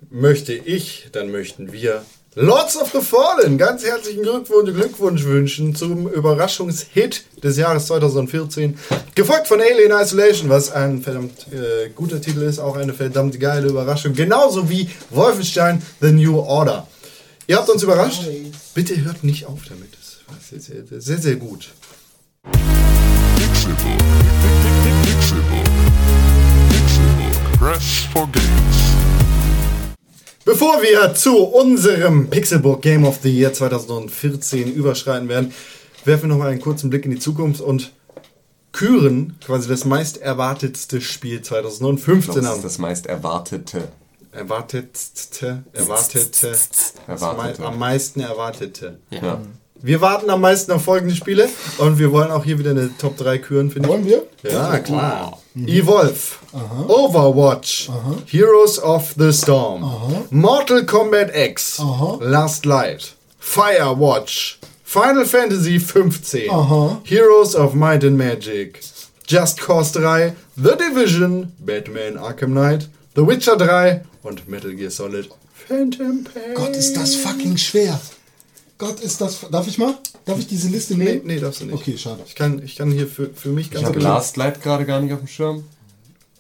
möchte ich, dann möchten wir Lords of the Fallen ganz herzlichen Glückwunsch, Glückwunsch wünschen zum Überraschungshit des Jahres 2014. Gefolgt von Alien Isolation, was ein verdammt äh, guter Titel ist, auch eine verdammt geile Überraschung. Genauso wie Wolfenstein The New Order. Ihr habt uns überrascht. Bitte hört nicht auf damit. Das war sehr, sehr, sehr, sehr gut. Pixelbook. Pixelbook. Pixelbook. Press for games. Bevor wir zu unserem Pixelbook Game of the Year 2014 überschreiten werden, werfen wir noch mal einen kurzen Blick in die Zukunft und küren quasi das meist erwartetste Spiel 2015 Das an. ist das meist erwartete. Erwartetste, erwartete, das Erwartete. am meisten erwartete. Ja. Wir warten am meisten auf folgende Spiele und wir wollen auch hier wieder eine Top 3 küren, finde ich. Wollen wir? Ja, klar. Evolve, Overwatch, Heroes of the Storm, Mortal Kombat X, Last Light, Firewatch, Final Fantasy 15, Heroes of Might and Magic, Just Cause 3, The Division, Batman Arkham Knight, The Witcher 3 und Metal Gear Solid Phantom Pain. Gott, ist das fucking schwer. Gott, ist das. Darf ich mal? Darf ich diese Liste Nee, nehmen? nee, darfst du nicht. Okay, schade. Ich kann, ich kann hier für, für mich Ich ganz habe genau- Last Light gerade gar nicht auf dem Schirm.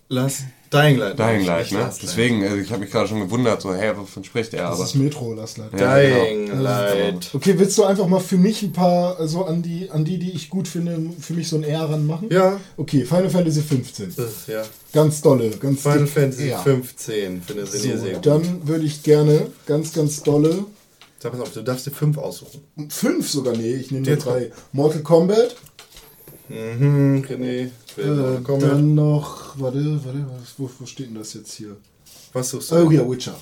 Last Dying Light. Dying Light, ne? Last. Deswegen, also ich habe mich gerade schon gewundert, so, hä, wovon spricht er? Das Aber ist Metro, Last Light. Ja, Dying genau. Light. Okay, willst du einfach mal für mich ein paar, also an die, an die, die ich gut finde, für mich so ein R ranmachen? Ja. Okay, Final Fantasy 15. Das ist, ja. Ganz dolle, ganz Final dick Fantasy R. 15 für eine René So, sehr gut. dann würde ich gerne ganz, ganz dolle. Sag auf, du darfst dir 5 aussuchen. Fünf sogar, nee, ich nehme nur Jetzt drei. Mortal Kombat. Mhm, René. Äh, dann noch, warte, warte, was, wo, wo steht denn das jetzt hier? Was suchst du? Oh ja, Witcher.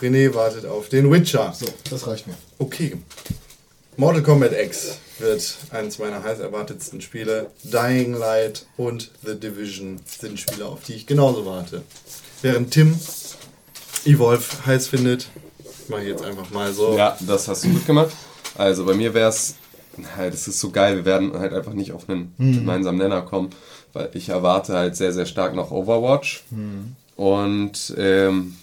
René wartet auf den Witcher. So, das reicht mir. Okay. Mortal Kombat X wird eines meiner heiß erwartetsten Spiele. Dying Light und The Division sind Spiele, auf die ich genauso warte. Während Tim Evolve heiß findet, mache ich jetzt einfach mal so. Ja, das hast du gut gemacht. Also bei mir wäre es, halt, es ist so geil, wir werden halt einfach nicht auf einen gemeinsamen Nenner kommen, weil ich erwarte halt sehr, sehr stark noch Overwatch. Und ähm,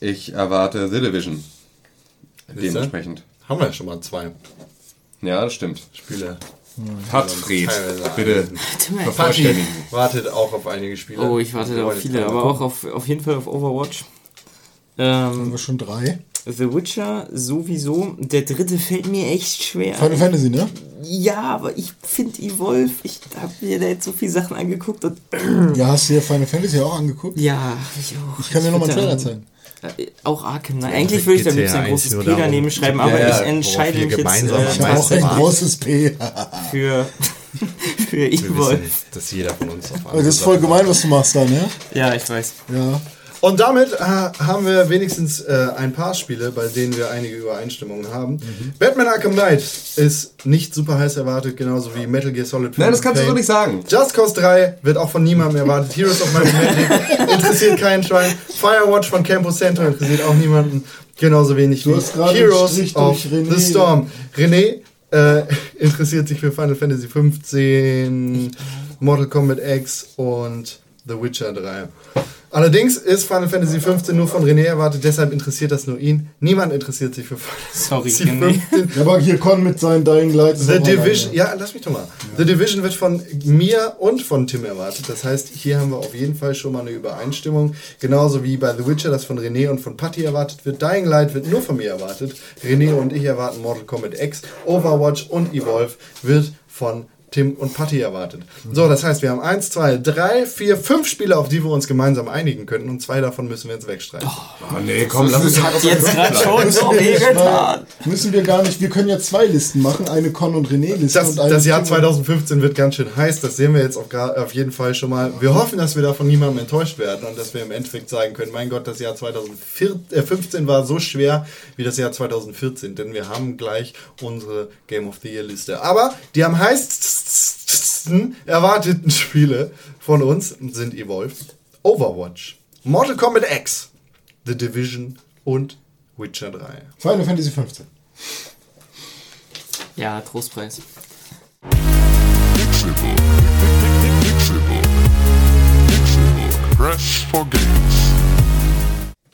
ich erwarte The Division. Dementsprechend. Haben wir ja schon mal zwei Ja, das stimmt. Spiele. Patrick, Teilweise bitte Tim, ey. vervollständigen. Wartet auch auf einige Spiele. Oh, ich warte da auf viele, aber auch auf, auf jeden Fall auf Overwatch. Haben Ähm, wir schon drei. The Witcher sowieso. Der dritte fällt mir echt schwer. Final Fantasy, ne? Ja, aber ich finde Evolve, ich habe mir da jetzt so viele Sachen angeguckt und Ja, hast du dir Final Fantasy auch angeguckt? ja, ich auch. Ich kann dir nochmal einen Trailer zeigen. Äh, Auch Arkham. Nein, eigentlich würde ich da liebsten ein GTA großes P daneben schreiben, aber ja, ich entscheide mich jetzt äh, Ich habe auch ein großes P. für, für Evolve. wissen, dass jeder von uns auf Aber das ist voll gemein, was du machst da, ne? Ja, ich weiß. Ja. Und damit äh, haben wir wenigstens äh, ein paar Spiele, bei denen wir einige Übereinstimmungen haben. Batman Arkham Knight ist nicht super heiß erwartet, genauso wie Metal Gear Solid 5. Nein, das kannst du so Pain. nicht sagen. Just Cause 3 wird auch von niemandem erwartet. Heroes of Might Magic interessiert keinen Schwein. Firewatch von Campo Center interessiert auch niemanden. Genauso wenig Du wie hast gerade Heroes of René. the Storm. René äh, interessiert sich für Final Fantasy 15, Mortal Kombat X und The Witcher 3. Allerdings ist Final Fantasy 15 nur von René erwartet, deshalb interessiert das nur ihn. Niemand interessiert sich für Final Sorry, Fantasy. 15. Ja, aber hier Con mit seinen Dying Light. ist The Division, ja, lass mich doch mal. The Division wird von mir und von Tim erwartet. Das heißt, hier haben wir auf jeden Fall schon mal eine Übereinstimmung. Genauso wie bei The Witcher, das von René und von Patty erwartet wird. Dying Light wird nur von mir erwartet. René und ich erwarten Mortal Kombat X. Overwatch und Evolve wird von Tim und Patty erwartet. So, das heißt, wir haben eins, zwei, drei, vier, fünf Spiele, auf die wir uns gemeinsam einigen könnten und zwei davon müssen wir jetzt wegstreichen. Oh nee, komm, lass uns Hat jetzt gerade schon so Müssen wir, nicht wehgetan. müssen wir gar nicht. Wir können ja zwei Listen machen. Eine Con- und René-Liste. Das, und eine das Jahr Tim- 2015 wird ganz schön heiß, das sehen wir jetzt auf, auf jeden Fall schon mal. Wir hoffen, dass wir davon niemandem enttäuscht werden und dass wir im Endeffekt sagen können, mein Gott, das Jahr 2015 war so schwer wie das Jahr 2014, denn wir haben gleich unsere Game of the Year Liste. Aber die am heißesten erwarteten Spiele von uns sind Evolve, Overwatch, Mortal Kombat X, The Division und Witcher 3. Final Fantasy 15. Ja, Trostpreis. Pixelbook. Pixelbook. Press for games.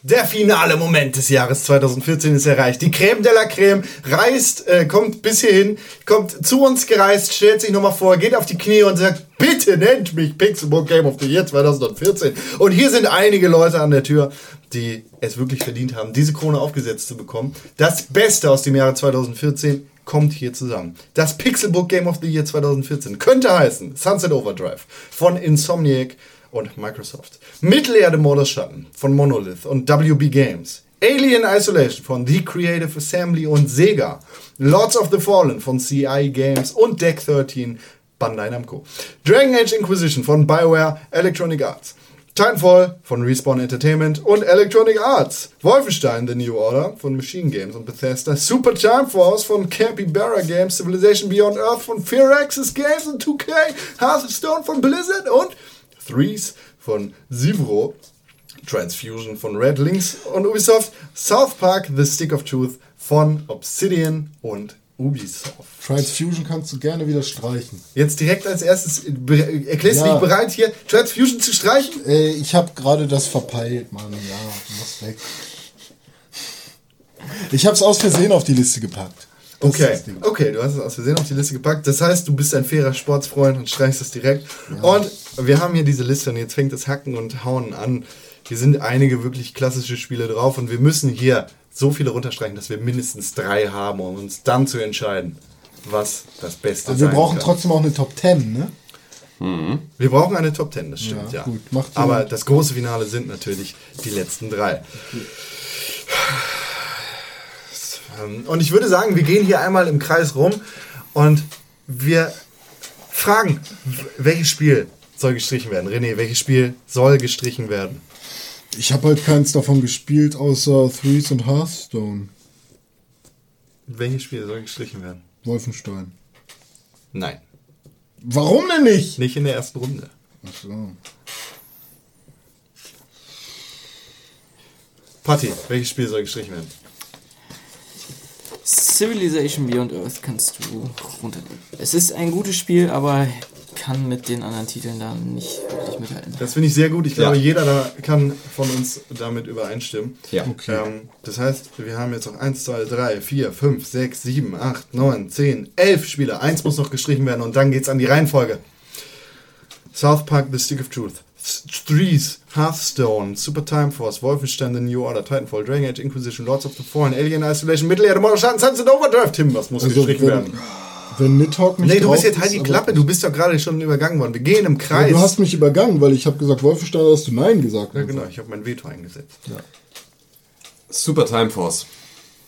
Der finale Moment des Jahres 2014 ist erreicht. Die Creme de la Creme reist, äh, kommt bis hierhin, kommt zu uns gereist, stellt sich nochmal vor, geht auf die Knie und sagt, bitte nennt mich Pixelbook Game of the Year 2014. Und hier sind einige Leute an der Tür, die es wirklich verdient haben, diese Krone aufgesetzt zu bekommen. Das Beste aus dem Jahre 2014 kommt hier zusammen. Das Pixelbook Game of the Year 2014 könnte heißen Sunset Overdrive von Insomniac und Microsoft. Mittelerde Mordor Schatten von Monolith und WB Games. Alien Isolation von The Creative Assembly und Sega. Lords of the Fallen von CI Games und Deck 13 Bandai Namco. Dragon Age Inquisition von BioWare Electronic Arts. Titanfall von Respawn Entertainment und Electronic Arts. Wolfenstein The New Order von Machine Games und Bethesda. Super Time Force von Capybara Games. Civilization Beyond Earth von Firaxis Games und 2K. Hearthstone von Blizzard und Threes von Zivro. Transfusion von Red Links und Ubisoft. South Park The Stick of Truth von Obsidian und Ubisoft. Transfusion kannst du gerne wieder streichen. Jetzt direkt als erstes, erklärst du Ja. dich bereit, hier Transfusion zu streichen? Äh, ich habe gerade das verpeilt, Mann. Ja, muss weg. Ich habe es aus Versehen auf die Liste gepackt. Das ist Okay, das Ding. okay, du hast es aus Versehen auf die Liste gepackt. Das heißt, du bist ein fairer Sportsfreund und streichst es direkt. Und wir haben hier diese Liste und jetzt fängt das Hacken und Hauen an. Hier sind einige wirklich klassische Spiele drauf und wir müssen hier so viele runterstreichen, dass wir mindestens drei haben, um uns dann zu entscheiden, was das Beste Aber wir brauchen kann. trotzdem auch eine Top 10, ne? Wir brauchen eine Top 10, das stimmt, Ja, ja. gut, macht. Aber das große Finale sind natürlich die letzten drei. Ähm, Und ich würde sagen, wir gehen hier einmal im Kreis rum und wir fragen, welches Spiel soll gestrichen werden? René, welches Spiel soll gestrichen werden? Ich habe halt keins davon gespielt, außer Threes und Hearthstone. Welches Spiel soll gestrichen werden? Wolfenstein. Nein, Warum denn nicht? nicht in der ersten Runde. Ach so. Patti, welches Spiel soll gestrichen werden? Civilization Beyond Earth kannst du runternehmen. Es ist ein gutes Spiel, aber kann mit den anderen Titeln da nicht wirklich mithalten. Das finde ich sehr gut. Ich glaube, Ja. jeder da kann von uns damit übereinstimmen. Ja. Ähm, das heißt, wir haben jetzt noch 1, 2, 3, 4, 5, 6, 7, 8, 9, 10, 11 Spiele. Eins muss noch gestrichen werden und dann geht's an die Reihenfolge. South Park, The Stick of Truth. Threes, Hearthstone, Super Time Force, Wolfenstein, The New Order, Titanfall, Dragon Age, Inquisition, Lords of the Fallen, Alien Isolation, Mittelerde, Mortal Schatten, Sunset Overdrive. Tim, was muss Also, gestrichen wenn, werden? wenn Nidhogg nicht Nee, du bist jetzt halt die Klappe. Du bist doch gerade schon übergangen worden. Wir gehen im Kreis. Ja, du hast mich übergangen, weil ich habe gesagt, Wolfenstein hast du Nein gesagt. ja, genau. Ich habe mein Veto eingesetzt. Super Time Force.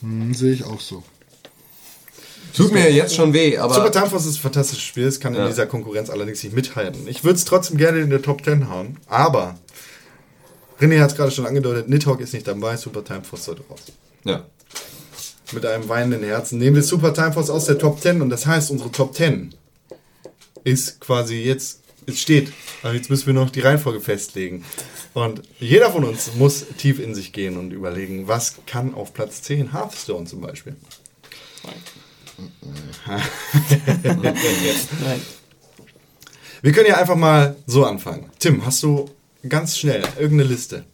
Hm, Sehe ich auch so. Tut mir jetzt schon weh, aber. Super Time Force ist ein fantastisches Spiel. Es kann in Ja. dieser Konkurrenz allerdings nicht mithalten. Ich würde es trotzdem gerne in der Top 10 hauen. Aber René hat es gerade schon angedeutet. Nidhogg ist nicht dabei. Super Time Force sollte raus. Ja. Mit einem weinenden Herzen nehmen wir Super Time Force aus der Top 10. Und das heißt, unsere Top 10 ist quasi jetzt, es steht. Aber jetzt müssen wir noch die Reihenfolge festlegen. Und jeder von uns muss tief in sich gehen und überlegen, was kann auf Platz 10 Hearthstone zum Beispiel. Nein. Wir können ja einfach mal so anfangen. Tim, hast du ganz schnell irgendeine Liste?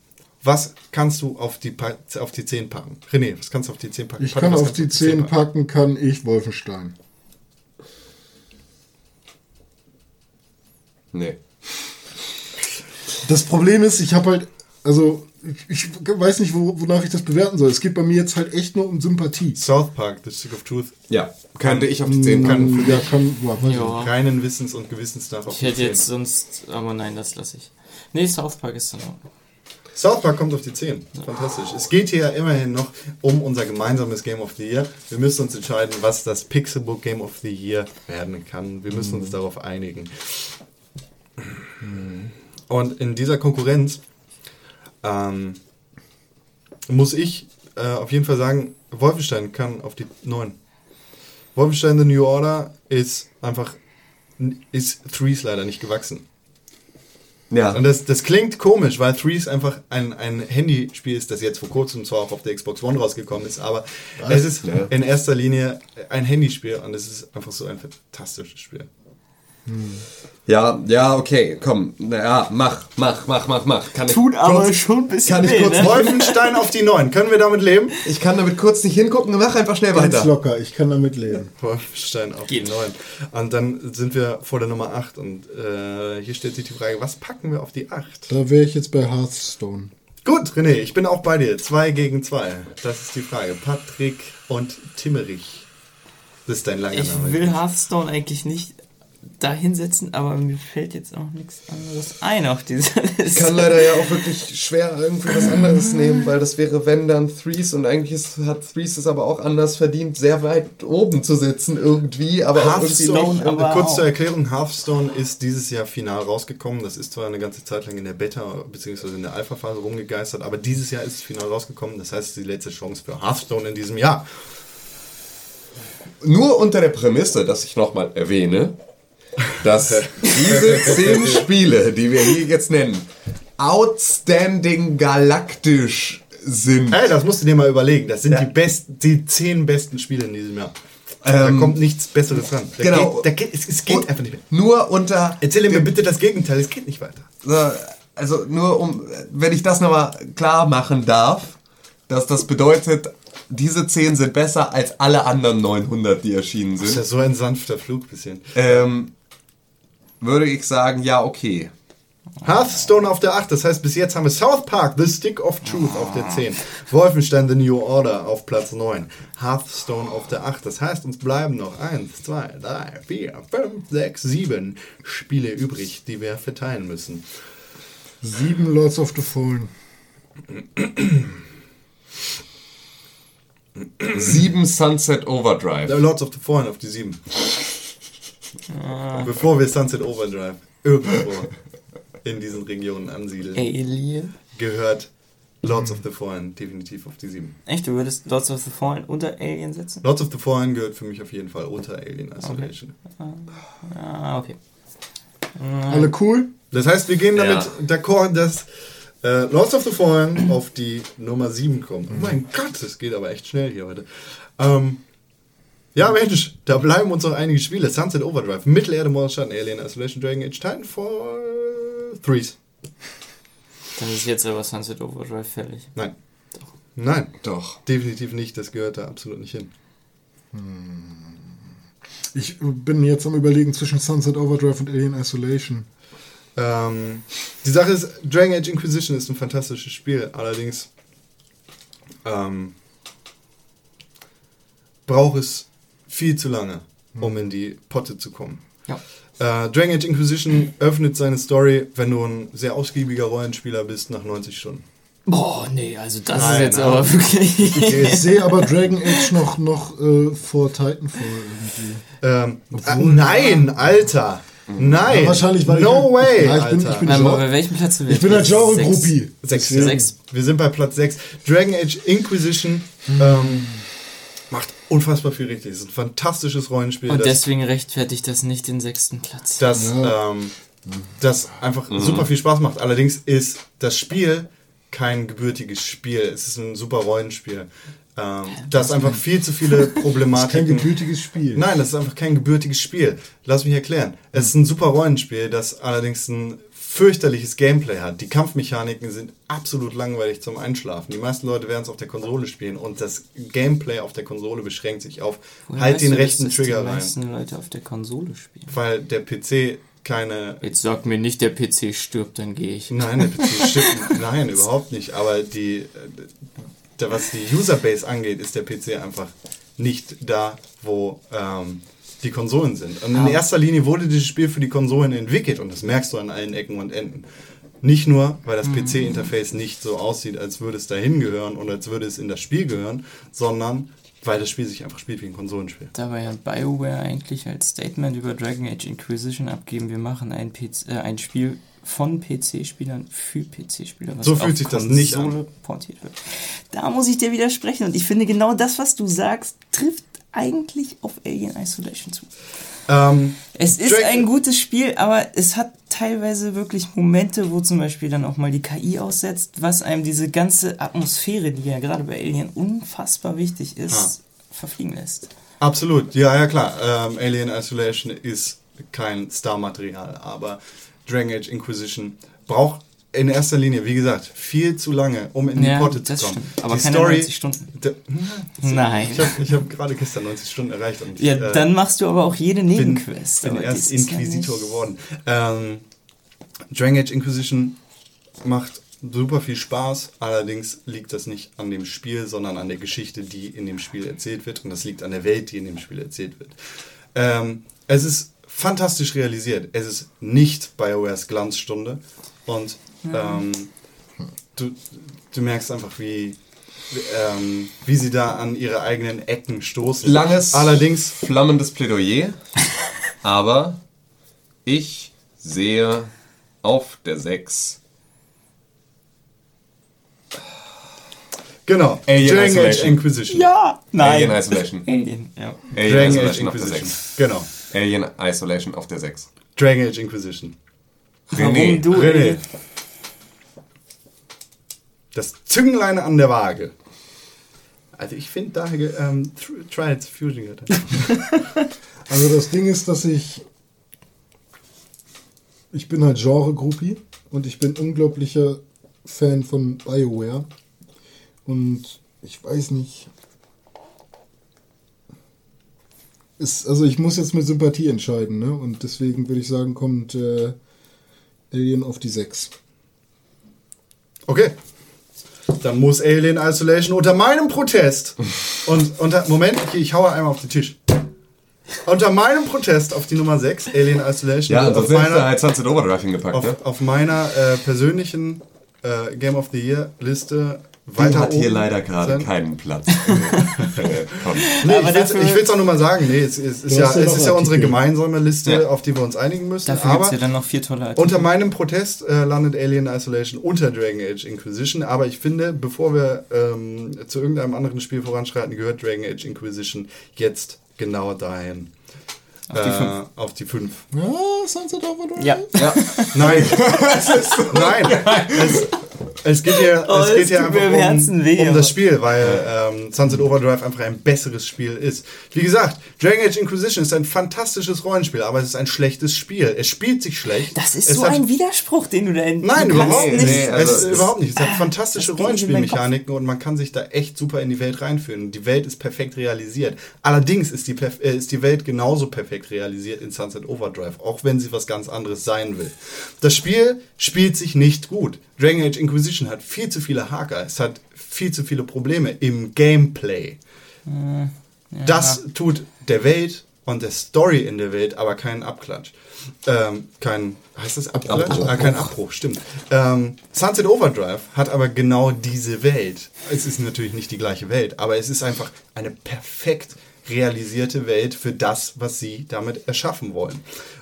Was kannst du auf die, Pa- auf die 10 packen? René, was kannst du auf die 10 packen? Ich Pack, kann auf die 10 packen, kann ich Wolfenstein. Nee. Das Problem ist, ich habe halt, also ich, ich weiß nicht, wo, wonach ich das bewerten soll. Es geht bei mir jetzt halt echt nur um Sympathie. South Park, The Stick of Truth, Ja. Könnte ich auf die 10 kann ja, kann, ja, Ja. reinen Wissens und Gewissens nach auf Ich hätte 10. jetzt sonst, aber nein, das lasse ich. Nee, South Park ist dann auch. South Park kommt auf die 10. Fantastisch. Es geht hier ja immerhin noch um unser gemeinsames Game of the Year. Wir müssen uns entscheiden, was das Pixelbook Game of the Year werden kann. Wir müssen uns darauf einigen. Und in dieser Konkurrenz ähm, muss ich äh, auf jeden Fall sagen, Wolfenstein kann auf die 9. Wolfenstein The New Order ist einfach, ist Threes leider nicht gewachsen. Ja. Und das, das klingt komisch, weil Threes einfach ein, ein Handyspiel ist, das jetzt vor kurzem zwar auch auf der Xbox One rausgekommen ist, aber es ist Ja. in erster Linie ein Handyspiel und es ist einfach so ein fantastisches Spiel. Ja, ja, okay, komm. Na Ja, mach, mach, mach, mach, mach. Kann ich Tut aber kurz, schon ein bisschen kann ich weh, kurz ne? Wolfenstein auf die 9, können wir damit leben? Ich kann damit kurz nicht hingucken, mach einfach schnell Ganz weiter. locker, ich kann damit leben. Wolfenstein auf Geht. die 9. Und dann sind wir vor der Nummer 8 und äh, hier stellt sich die Frage, was packen wir auf die 8? Da wäre ich jetzt bei Hearthstone. Gut, René, ich bin auch bei dir. 2 gegen 2. Das ist die Frage. Patrick und Timmerich. Das ist dein langer Ich Name. will Hearthstone eigentlich nicht da hinsetzen, aber mir fällt jetzt auch nichts anderes ein auf dieser Liste. Ich kann leider ja auch wirklich schwer irgendwie was anderes nehmen, weil das wäre wenn dann Threes und eigentlich ist, hat Threes es aber auch anders verdient, sehr weit oben zu sitzen irgendwie, aber auch irgendwie aber kurz zur Erklärung, Hearthstone ist dieses Jahr final rausgekommen. Das ist zwar eine ganze Zeit lang in der Beta bzw. in der Alpha-Phase rumgegeistert, aber dieses Jahr ist es final rausgekommen. Das heißt, es ist die letzte Chance für Hearthstone in diesem Jahr. Nur unter der Prämisse, dass ich nochmal erwähne, dass diese zehn Spiele, die wir hier jetzt nennen, outstanding galaktisch sind. Ey, das musst du dir mal überlegen. Das sind Ja. die, besten, die zehn besten Spiele in diesem Jahr. da Ähm, kommt nichts Besseres ran. Da genau. Geht, da geht, es, es geht Und einfach nicht mehr. Nur unter Erzähl mir bitte das Gegenteil. Es geht nicht weiter. So, Also nur um, wenn ich das nochmal klar machen darf, dass das bedeutet, diese 10 sind besser als alle anderen 900, die erschienen Das ist ja sind, so ein sanfter Flug bisschen. ähm, würde ich sagen, ja, okay. Hearthstone auf der 8, das heißt bis jetzt haben wir South Park, The Stick of Truth auf der 10, Wolfenstein The New Order auf Platz 9, Hearthstone auf der 8, das heißt uns bleiben noch 1, 2, 3, 4, 5, 6, 7 Spiele übrig, die wir verteilen müssen. Sieben Lords of the Fallen. Sieben Sunset Overdrive. Lords of the Fallen auf die 7. Bevor wir Sunset Overdrive irgendwo in diesen Regionen ansiedeln, Alien? gehört Lords of the Fallen definitiv auf die 7. Echt, du würdest Lords of the Fallen unter Alien setzen? Lords of the Fallen gehört für mich auf jeden Fall unter Alien Isolation. Ah, okay. Alle cool? Das heißt, wir gehen damit Ja. d'accord, dass äh, Lords of the Fallen auf die Nummer 7 kommt. Oh mein Gott, das geht aber echt schnell hier heute. Ähm, Ja, Mensch, da bleiben uns noch einige Spiele. Sunset Overdrive, Mittelerde, Mordschatten, Alien Isolation, Dragon Age, Titanfall, Threes. Dann ist jetzt aber Sunset Overdrive fällig. Nein. Nein, Doch. definitiv nicht. Das gehört da absolut nicht hin. Ich bin jetzt am überlegen zwischen Sunset Overdrive und Alien Isolation. Ähm, die Sache ist, Dragon Age Inquisition ist ein fantastisches Spiel. Allerdings ähm, braucht es viel zu lange, um in die Potte zu kommen. Ja. Äh, Dragon Age Inquisition öffnet seine Story, wenn du ein sehr ausgiebiger Rollenspieler bist, nach 90 Stunden. Boah, nee, also das Nein, ist jetzt nein. aber wirklich. Ich sehe aber Dragon Age noch, noch äh, vor Titanfall irgendwie. Ähm, äh, Obwohl- nein, Alter! Nein! Ja, wahrscheinlich, weil no ich, way! Ja, ich bin, Alter. ich bin, Genre, bei welchem Platz sind wir? ich bin ein Sechs. Genre-Groupie. Sechs. Sechs. Wir sind bei Platz 6. Dragon Age Inquisition ähm, macht unfassbar viel richtig. Es ist ein fantastisches Rollenspiel, Und deswegen rechtfertigt das nicht den sechsten Platz. das, Ja. ähm, das einfach super viel Spaß macht. Allerdings ist das Spiel kein gebürtiges Spiel. Es ist ein super Rollenspiel. Ähm, das einfach viel zu viele Das ist kein Problematiken. gebürtiges Spiel. Nein, das ist einfach kein gebürtiges Spiel. Lass mich erklären. Es ist ein super Rollenspiel, das allerdings ein fürchterliches Gameplay hat. Die Kampfmechaniken sind absolut langweilig zum Einschlafen. Die meisten Leute werden es auf der Konsole spielen und das Gameplay auf der Konsole beschränkt sich auf Woher halt den du, rechten dass Trigger die rein, meisten Leute auf der Konsole spielen. weil der PC keine Jetzt sag mir nicht, der PC stirbt, dann gehe ich. Nein, der PC stimmt. Nein, überhaupt nicht. Aber die, äh, was die Userbase angeht, ist der PC einfach nicht da, wo ähm, die Konsolen sind. Und in erster Linie wurde dieses Spiel für die Konsolen entwickelt und das merkst du an allen Ecken und Enden. Nicht nur, weil das PC-Interface nicht so aussieht, als würde es dahin gehören und als würde es in das Spiel gehören, sondern weil das Spiel sich einfach spielt wie ein Konsolenspiel. Dabei hat BioWare eigentlich als Statement über Dragon Age Inquisition abgeben, wir machen ein, PC, äh, ein Spiel von PC-Spielern für PC-Spieler, So fühlt sich das nicht an. Portiert wird. Da muss ich dir widersprechen und ich finde genau das, was du sagst, trifft eigentlich auf Alien Isolation zu. Ähm, Es ist Dragon- ein gutes Spiel, aber es hat teilweise wirklich Momente, wo zum Beispiel dann auch mal die KI aussetzt, was einem diese ganze Atmosphäre, die ja gerade bei Alien unfassbar wichtig ist, Ja. verfliegen lässt. Absolut, ja, ja klar. Ähm, Alien Isolation ist kein Star-Material, aber Dragon Age Inquisition braucht in erster Linie, wie gesagt, viel zu lange, um in die Ja, Potte zu das kommen. stimmt. Aber die keine Story, 90 Stunden. Nein. Ich habe hab gerade gestern 90 Stunden erreicht und Ja, äh, dann machst du aber auch jede bin, Nebenquest. bin aber erst Inquisitor geworden. Ähm, Dragon Age Inquisition macht super viel Spaß, allerdings liegt das nicht an dem Spiel, sondern an der Geschichte, die in dem Spiel erzählt wird und das liegt an der Welt, die in dem Spiel erzählt wird. Ähm, es ist fantastisch realisiert. Es ist nicht BioWares Glanzstunde und ähm, du, du merkst einfach, wie, ähm, wie sie da an ihre eigenen Ecken stoßen. Langes, Allerdings flammendes Plädoyer. aber ich sehe auf der 6 Genau. Alien Dragon Age Isolation. Inquisition. Ja, nein. Alien Isolation. Alien, ja. Alien Dragon Age Isolation auf der Inquisition. 6. Genau. Alien Isolation auf der 6. Dragon Age Inquisition. Warum René. du? René. Das Zünglein an der Waage. Also ich finde da ähm, Tr- Trials Fusion. Also das Ding ist, dass ich. Ich bin halt Genre-Groupie und ich bin unglaublicher Fan von BioWare. Und ich weiß nicht. Ist, also ich muss jetzt mit Sympathie entscheiden, ne? Und deswegen würde ich sagen, kommt äh, Alien auf die 6. Okay. Dann muss Alien Isolation unter meinem Protest und unter Moment, okay, ich haue einmal auf den Tisch. Unter meinem Protest auf die Nummer 6, Alien Isolation, Ja, auf hättest du meiner, halt Sunset Overdrive hingepackt, auf, ne? auf meiner äh, persönlichen äh, Game of the Year Liste weiter hat hier leider gerade sein. keinen Platz. Äh. Nee, Aber ich will es auch nur mal sagen, nee, es, es, ist, ja, es ist ja unsere gemeinsame Liste, Ja. auf die wir uns einigen müssen. Dafür gibt aber es ja dann noch vier tolle Artikel. unter meinem Protest äh, landet Alien Isolation unter Dragon Age Inquisition. Aber ich finde, bevor wir ähm, zu irgendeinem anderen Spiel voranschreiten, gehört Dragon Age Inquisition jetzt genau dahin. Auf die Äh, fünf. Auf die 5. Ja, Sunset Overdrive? Ja. Ja. Nein. Nein. Es, Es geht hier, Oh, es es geht hier einfach um, weh, um das Spiel, weil ähm, Sunset Overdrive einfach ein besseres Spiel ist. Wie gesagt, Dragon Age Inquisition ist ein fantastisches Rollenspiel, aber es ist ein schlechtes Spiel. Es spielt sich schlecht. Das ist es so ein Widerspruch, den du da in Nein, überhaupt nicht. Nee, also es ist überhaupt nicht. Es hat fantastische in meinen Rollenspielmechaniken und man kann sich da echt super in die Welt reinführen. Die Welt ist perfekt realisiert. Allerdings ist die, perf- äh, ist die Welt genauso perfekt realisiert in Sunset Overdrive, auch wenn sie was ganz anderes sein will. Das Spiel spielt sich nicht gut. Dragon Age Inquisition hat viel zu viele Haker. Es hat viel zu viele Probleme im Gameplay. Das tut der Welt und der Story in der Welt aber keinen Abklatsch. Ähm, kein, heißt das Abklatsch? Abbruch. Ah, kein Abbruch, stimmt. Ähm, Sunset Overdrive hat aber genau diese Welt. Es ist natürlich nicht die gleiche Welt, aber es ist einfach eine perfekt realisierte Welt für das, was sie damit erschaffen wollen.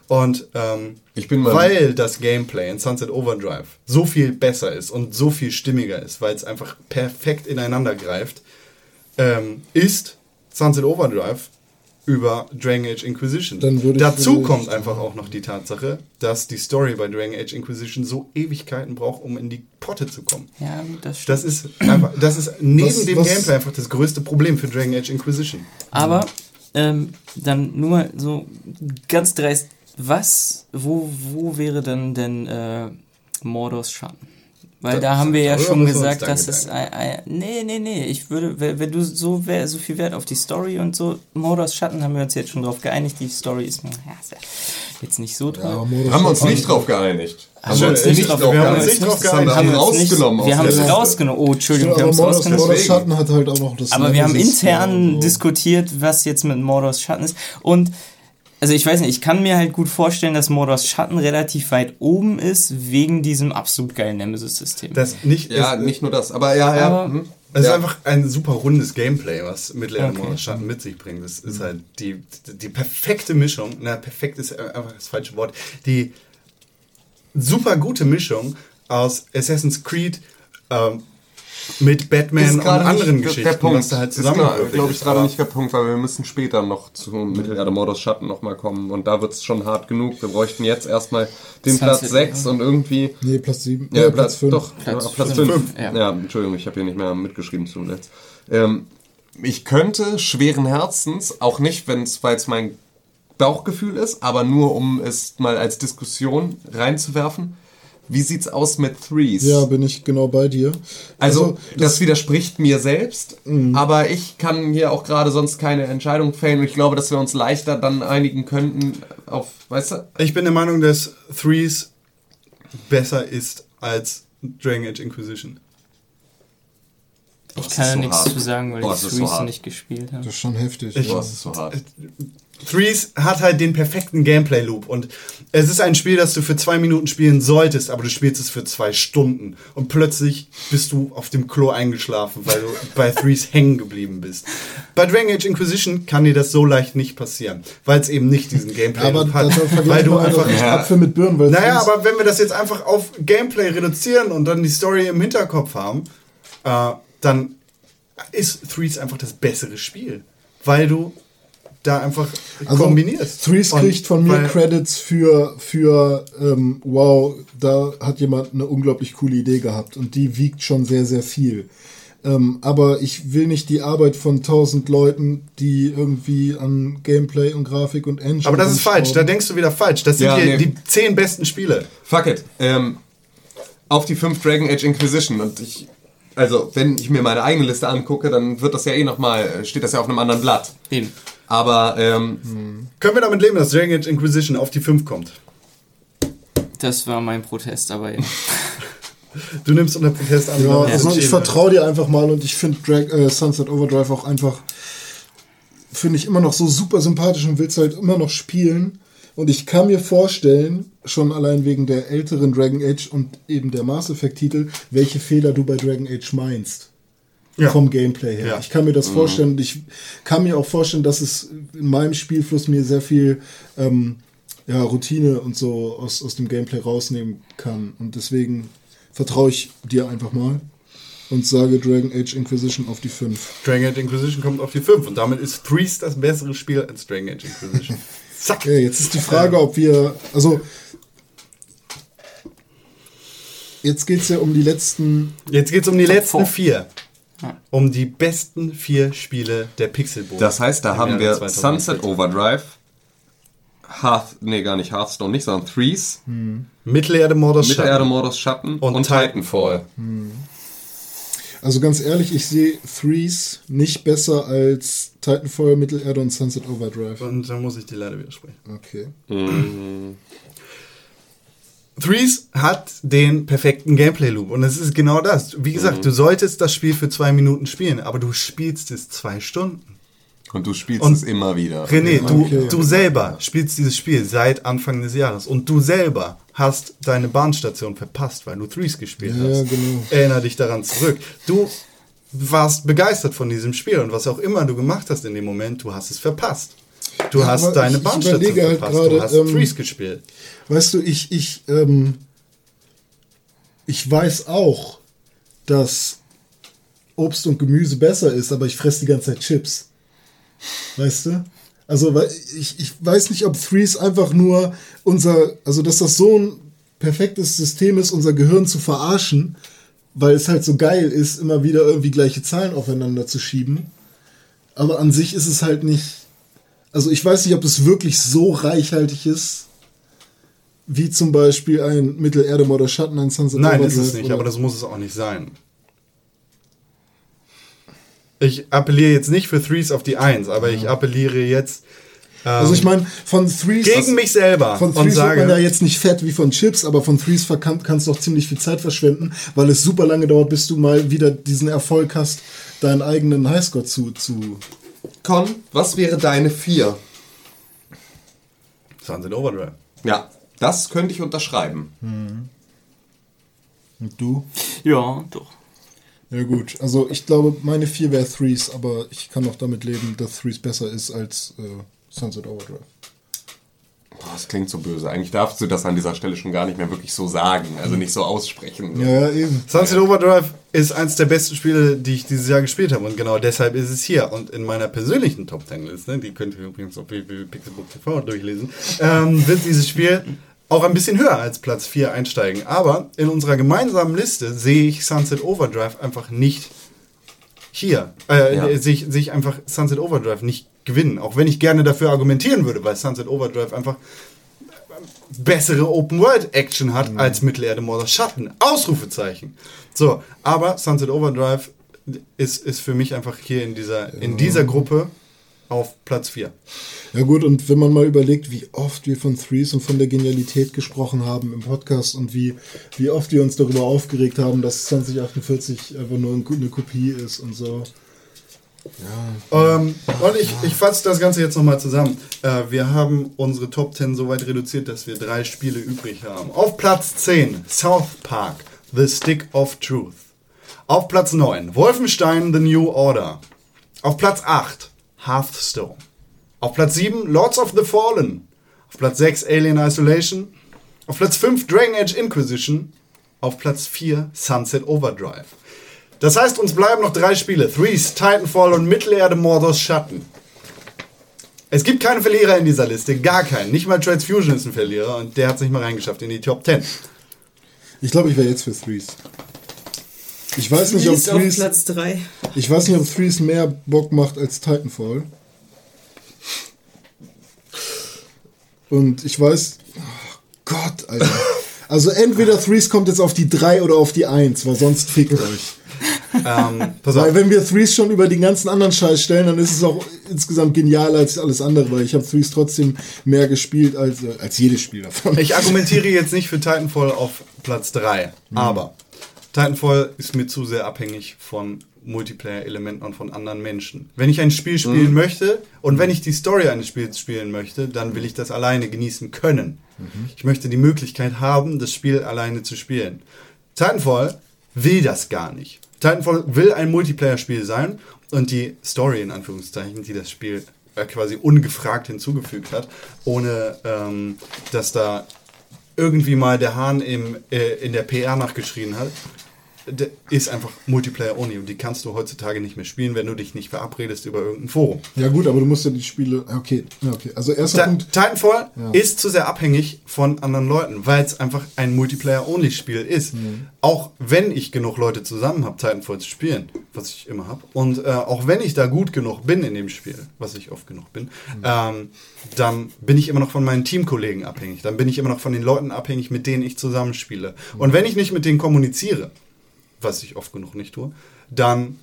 Und ähm, Ich bin mal- weil das Gameplay in Sunset Overdrive so viel besser ist und so viel stimmiger ist, weil es einfach perfekt ineinander greift, ähm, ist Sunset Overdrive über Dragon Age Inquisition. Dann würde ich Dazu kommt einfach auch noch die Tatsache, dass die Story bei Dragon Age Inquisition so Ewigkeiten braucht, um in die Potte zu kommen. Ja, das stimmt. Das ist einfach, das ist neben Was- dem was- Gameplay einfach das größte Problem für Dragon Age Inquisition. Aber ähm, dann nur mal so ganz dreist, was, wo, wo wäre dann denn äh, Mordors Schatten? Weil da, Da- haben wir ja schon gesagt, dass es ein, ein, nee, nee, nee, ich würde, wenn, du so, wer- so viel Wert auf die Story und so, Mordors Schatten haben wir uns jetzt schon drauf geeinigt, die Story ist mir ja, ja jetzt nicht so toll. Ja, Haben wir uns nicht drauf geeinigt. Haben wir uns nicht drauf wir haben uns geeinigt. nicht drauf haben wir geeinigt. Haben wir uns rausgenommen wir haben es rausgenommen. Oh, Entschuldigung, wir aber haben es Modus, rausgenommen. Schatten hat halt auch noch das Aber wir haben intern diskutiert, was jetzt mit Mordors Schatten ist. Und also ich weiß nicht, ich kann mir halt gut vorstellen, dass Mordors Schatten relativ weit oben ist, wegen diesem absolut geilen Nemesis-System. Das nicht Ja, ist, nicht nur das, aber ja, ja. Aber- hm. Es ja. ist einfach ein super rundes Gameplay, was Mittelerde Okay. okay. Schatten mit sich bringt. Das ist halt die, die perfekte Mischung. Na, perfekt ist einfach das falsche Wort. Die super gute Mischung aus Assassin's Creed ähm, mit Batman ist und gerade anderen nicht Geschichten, der Punkt. was da halt ist, glaube ich, gerade nicht der Punkt, weil wir müssen später noch zu Mittelerde Modus Schatten nochmal kommen und da wird es schon hart genug. Wir bräuchten jetzt erstmal den Platz 6 und irgendwie. Nee, Platz 7. Ja, Ja, Platz, Platz 5. Doch, Platz ja, Platz fünf. 5. Ja. Ja. Entschuldigung, ich habe hier nicht mehr mitgeschrieben zuletzt. Ähm, ich könnte schweren Herzens, auch nicht, wenn es, weil es mein Bauchgefühl ist, aber nur um es mal als Diskussion reinzuwerfen. Wie sieht's aus mit Threes? Ja, bin ich genau bei dir. Also, das, widerspricht mir selbst, Mhm. aber ich kann hier auch gerade sonst keine Entscheidung fällen und ich glaube, dass wir uns leichter dann einigen könnten auf, weißt du? ich bin der Meinung, dass Threes besser ist als Dragon Age Inquisition. ich das kann ja so nichts hart. zu sagen, weil Oh, ich das so Threes hart. nicht gespielt habe. Das ist schon heftig. Ich- Boah, das ist so hart. Threes hat halt den perfekten Gameplay-Loop und es ist ein Spiel, das du für zwei Minuten spielen solltest, aber du spielst es für zwei Stunden und plötzlich bist du auf dem Klo eingeschlafen, weil du bei Threes hängen geblieben bist. Bei Dragon Age Inquisition kann dir das so leicht nicht passieren, weil es eben nicht diesen Gameplay-Loop hat, weil du einfach... einfach Apfel mit Birnen. Weil Naja, aber wenn wir das jetzt einfach auf Gameplay reduzieren und dann die Story im Hinterkopf haben, äh, dann ist Threes einfach das bessere Spiel, weil du da einfach Also, kombinierst. Threes Und kriegt von mir Credits für, für ähm, wow, da hat jemand eine unglaublich coole Idee gehabt und die wiegt schon sehr, sehr viel. Ähm, aber ich will nicht die Arbeit von tausend Leuten, die irgendwie an Gameplay und Grafik und Engine. Aber das ist falsch, da denkst du wieder falsch. Das sind Ja, die, nee. die zehn besten Spiele. Fuck it. Ähm, auf die 5 Dragon Age Inquisition und ich, also wenn ich mir meine eigene Liste angucke, dann wird das ja eh nochmal, steht das ja auf einem anderen Blatt. Eben. Aber ähm, Können wir damit leben, dass Dragon Age Inquisition auf die 5 kommt? Das war mein Protest, aber eben. Du nimmst unter Protest an. Ja, also ich vertraue dir einfach mal und ich finde äh, Sunset Overdrive auch einfach, finde ich immer noch so super sympathisch und will's halt immer noch spielen. Und ich kann mir vorstellen, schon allein wegen der älteren Dragon Age und eben der Mass Effect Titel, welche Fehler du bei Dragon Age meinst. Ja. Vom Gameplay her. Ja. Ich kann mir das vorstellen und ich kann mir auch vorstellen, dass es in meinem Spielfluss mir sehr viel ähm, ja, Routine und so aus, aus dem Gameplay rausnehmen kann. Und deswegen vertraue ich dir einfach mal und sage Dragon Age Inquisition auf die 5. Dragon Age Inquisition kommt auf die 5 und damit ist Threes das bessere Spiel als Dragon Age Inquisition. Zack. Okay, jetzt ist die Frage, ob wir. Also. jetzt geht es ja um die letzten. Jetzt geht es um die letzten vier. Um die besten vier Spiele der Pixelbook. Das heißt, da haben wir 2014. Sunset Overdrive, Hearth, nee, gar nicht Hearthstone, nicht, sondern Threes, Mittelerde Mordor Mittelerde Schatten. Mordors Schatten Und und, Titanfall. Titanfall. Also ganz ehrlich, ich sehe Threes nicht besser als Titanfall, Mittelerde und Sunset Overdrive. Und da muss ich dir leider widersprechen. Okay. Threes hat den perfekten Gameplay-Loop und es ist genau das. Wie gesagt, Mhm. du solltest das Spiel für zwei Minuten spielen, aber du spielst es zwei Stunden. Und du spielst Und es immer wieder. René, du, Okay. du selber spielst dieses Spiel seit Anfang des Jahres und du selber hast deine Bahnstation verpasst, weil du Threes gespielt Ja, hast. genau. Erinner dich daran zurück. Du warst begeistert von diesem Spiel und was auch immer du gemacht hast in dem Moment, du hast es verpasst. Du Ja, hast deine ich- ich Bahnstation überlege halt verpasst. gerade, du hast ähm, Threes gespielt. Weißt du, ich, ich, ähm, ich weiß auch, dass Obst und Gemüse besser ist, aber ich fresse die ganze Zeit Chips. Weißt du? Also, weil ich, ich weiß nicht, ob Threes einfach nur unser, also dass das so ein perfektes System ist, unser Gehirn zu verarschen, weil es halt so geil ist, immer wieder irgendwie gleiche Zahlen aufeinander zu schieben. Aber an sich ist es halt nicht. Also ich weiß nicht, ob es wirklich so reichhaltig ist, wie zum Beispiel ein Mittelerde oder Schatten, ein Sunset Nein, ist es nicht, aber das muss es auch nicht sein. Ich appelliere jetzt nicht für Threes auf die Eins, aber ich appelliere jetzt ähm, Also ich meine, von Threes... gegen mich selber Von und Threes wird man ja sage, jetzt nicht fett wie von Chips, aber von Threes kannst du auch ziemlich viel Zeit verschwenden, weil es super lange dauert, bis du mal wieder diesen Erfolg hast, deinen eigenen Highscore zu... zu Con, was wäre deine vier? Sunset Overdrive. Ja, das könnte ich unterschreiben. und du? Ja, doch. Ja gut, also ich glaube, meine vier wäre Threes, aber ich kann auch damit leben, dass Threes besser ist als äh, Sunset Overdrive. Boah, das klingt so böse. Eigentlich darfst du das an dieser Stelle schon gar nicht mehr wirklich so sagen, also nicht so aussprechen. Ja, ja, eben. Sunset Overdrive ist eins der besten Spiele, die ich dieses Jahr gespielt habe und genau deshalb ist es hier. Und in meiner persönlichen Top Ten Liste, die könnt ihr übrigens auf www.pixelbook.tv durchlesen, ähm, wird dieses Spiel auch ein bisschen höher als Platz 4 einsteigen. Aber in unserer gemeinsamen Liste sehe ich Sunset Overdrive einfach nicht hier. Äh, Ja. sehe ich, sehe ich einfach Sunset Overdrive nicht gewinnen. Auch wenn ich gerne dafür argumentieren würde, weil Sunset Overdrive einfach bessere Open-World-Action hat als Mittelerde Mordor Schatten. Ausrufezeichen. So, aber Sunset Overdrive ist, ist für mich einfach hier in dieser, in dieser Gruppe auf Platz 4. Ja gut, und wenn man mal überlegt, wie oft wir von Threes und von der Genialität gesprochen haben im Podcast und wie, wie oft wir uns darüber aufgeregt haben, dass 2048 einfach nur eine Kopie ist und so. Ähm, und ich, ich fasse das Ganze jetzt nochmal zusammen. Äh, wir haben unsere Top 10 so weit reduziert, dass wir drei Spiele übrig haben. Auf Platz 10 South Park, The Stick of Truth. Auf Platz 9 Wolfenstein, The New Order. Auf Platz 8 Hearthstone. Auf Platz 7 Lords of the Fallen. Auf Platz 6 Alien Isolation. Auf Platz 5 Dragon Age Inquisition. Auf Platz 4 Sunset Overdrive. Das heißt, uns bleiben noch drei Spiele. Threes, Titanfall und Mittelerde Mordors Schatten. Es gibt keine Verlierer in dieser Liste, gar keinen. Nicht mal Transfusion ist ein Verlierer und der hat es nicht mal reingeschafft in die Top 10. Ich glaube, ich wäre jetzt für Threes. Ich weiß nicht, ob Threes, Platz 3. ich weiß nicht, ob Threes mehr Bock macht als Titanfall. Und ich weiß, oh Gott, Alter. Also entweder Threes kommt jetzt auf die 3 oder auf die 1, weil sonst fickt euch. Ähm, pass auf. Weil wenn wir Threes schon über den ganzen anderen Scheiß stellen, dann ist es auch insgesamt genialer als alles andere, weil ich habe Threes trotzdem mehr gespielt als, äh, als jedes Spiel davon. Ich argumentiere jetzt nicht für Titanfall auf Platz 3, aber Titanfall ist mir zu sehr abhängig von Multiplayer-Elementen und von anderen Menschen. Wenn ich ein Spiel spielen möchte und wenn ich die Story eines Spiels spielen möchte, dann will ich das alleine genießen können. Ich möchte die Möglichkeit haben, das Spiel alleine zu spielen. Titanfall will das gar nicht. Titanfall will ein Multiplayer-Spiel sein und die Story in Anführungszeichen, die das Spiel äh, quasi ungefragt hinzugefügt hat, ohne ähm, dass da irgendwie mal der Hahn im, äh, in der PR nachgeschrien hat, ist einfach Multiplayer only und die kannst du heutzutage nicht mehr spielen, wenn du dich nicht verabredest über irgendein Forum. Ja gut, aber du musst ja die Spiele. Okay, okay. Also erster Ta Punkt. Titanfall Ja. ist zu sehr abhängig von anderen Leuten, weil es einfach ein Multiplayer-Only-Spiel ist. Mhm. Auch wenn ich genug Leute zusammen habe, Titanfall zu spielen, was ich immer habe, und äh, auch wenn ich da gut genug bin in dem Spiel, was ich oft genug bin, Mhm. ähm, dann bin ich immer noch von meinen Teamkollegen abhängig. Dann bin ich immer noch von den Leuten abhängig, mit denen ich zusammenspiele. Mhm. Und wenn ich nicht mit denen kommuniziere, was ich oft genug nicht tue, dann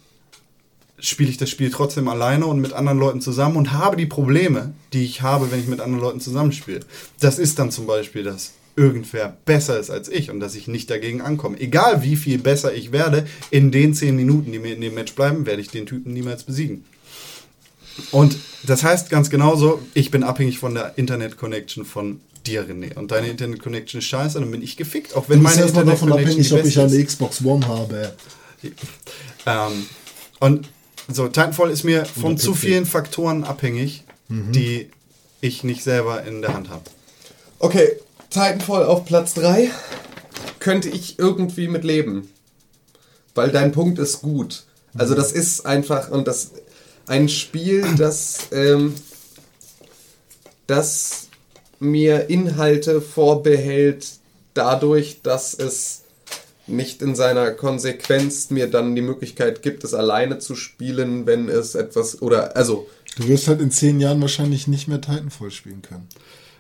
spiele ich das Spiel trotzdem alleine und mit anderen Leuten zusammen und habe die Probleme, die ich habe, wenn ich mit anderen Leuten zusammenspiele. Das ist dann zum Beispiel, dass irgendwer besser ist als ich und dass ich nicht dagegen ankomme. Egal wie viel besser ich werde, in den 10 Minuten, die mir in dem Match bleiben, werde ich den Typen niemals besiegen. Und das heißt ganz genauso, ich bin abhängig von der Internet-Connection von dir, René. Und deine Internet-Connection ist scheiße, dann bin ich gefickt, auch wenn Du meine erstmal davon Internet-Connection abhängig, ob ich eine ist. Xbox One habe. Ähm, und so, Titanfall ist mir von zu vielen Faktoren abhängig, die ich nicht selber in der Hand habe. Okay, Titanfall auf Platz 3 könnte ich irgendwie mit leben. Weil dein Punkt ist gut. Also das ist einfach und das ein Spiel, das ähm, das mir Inhalte vorbehält dadurch, dass es nicht in seiner Konsequenz mir dann die Möglichkeit gibt, es alleine zu spielen, wenn es etwas oder also Du wirst halt in zehn Jahren wahrscheinlich nicht mehr Titanfall spielen können.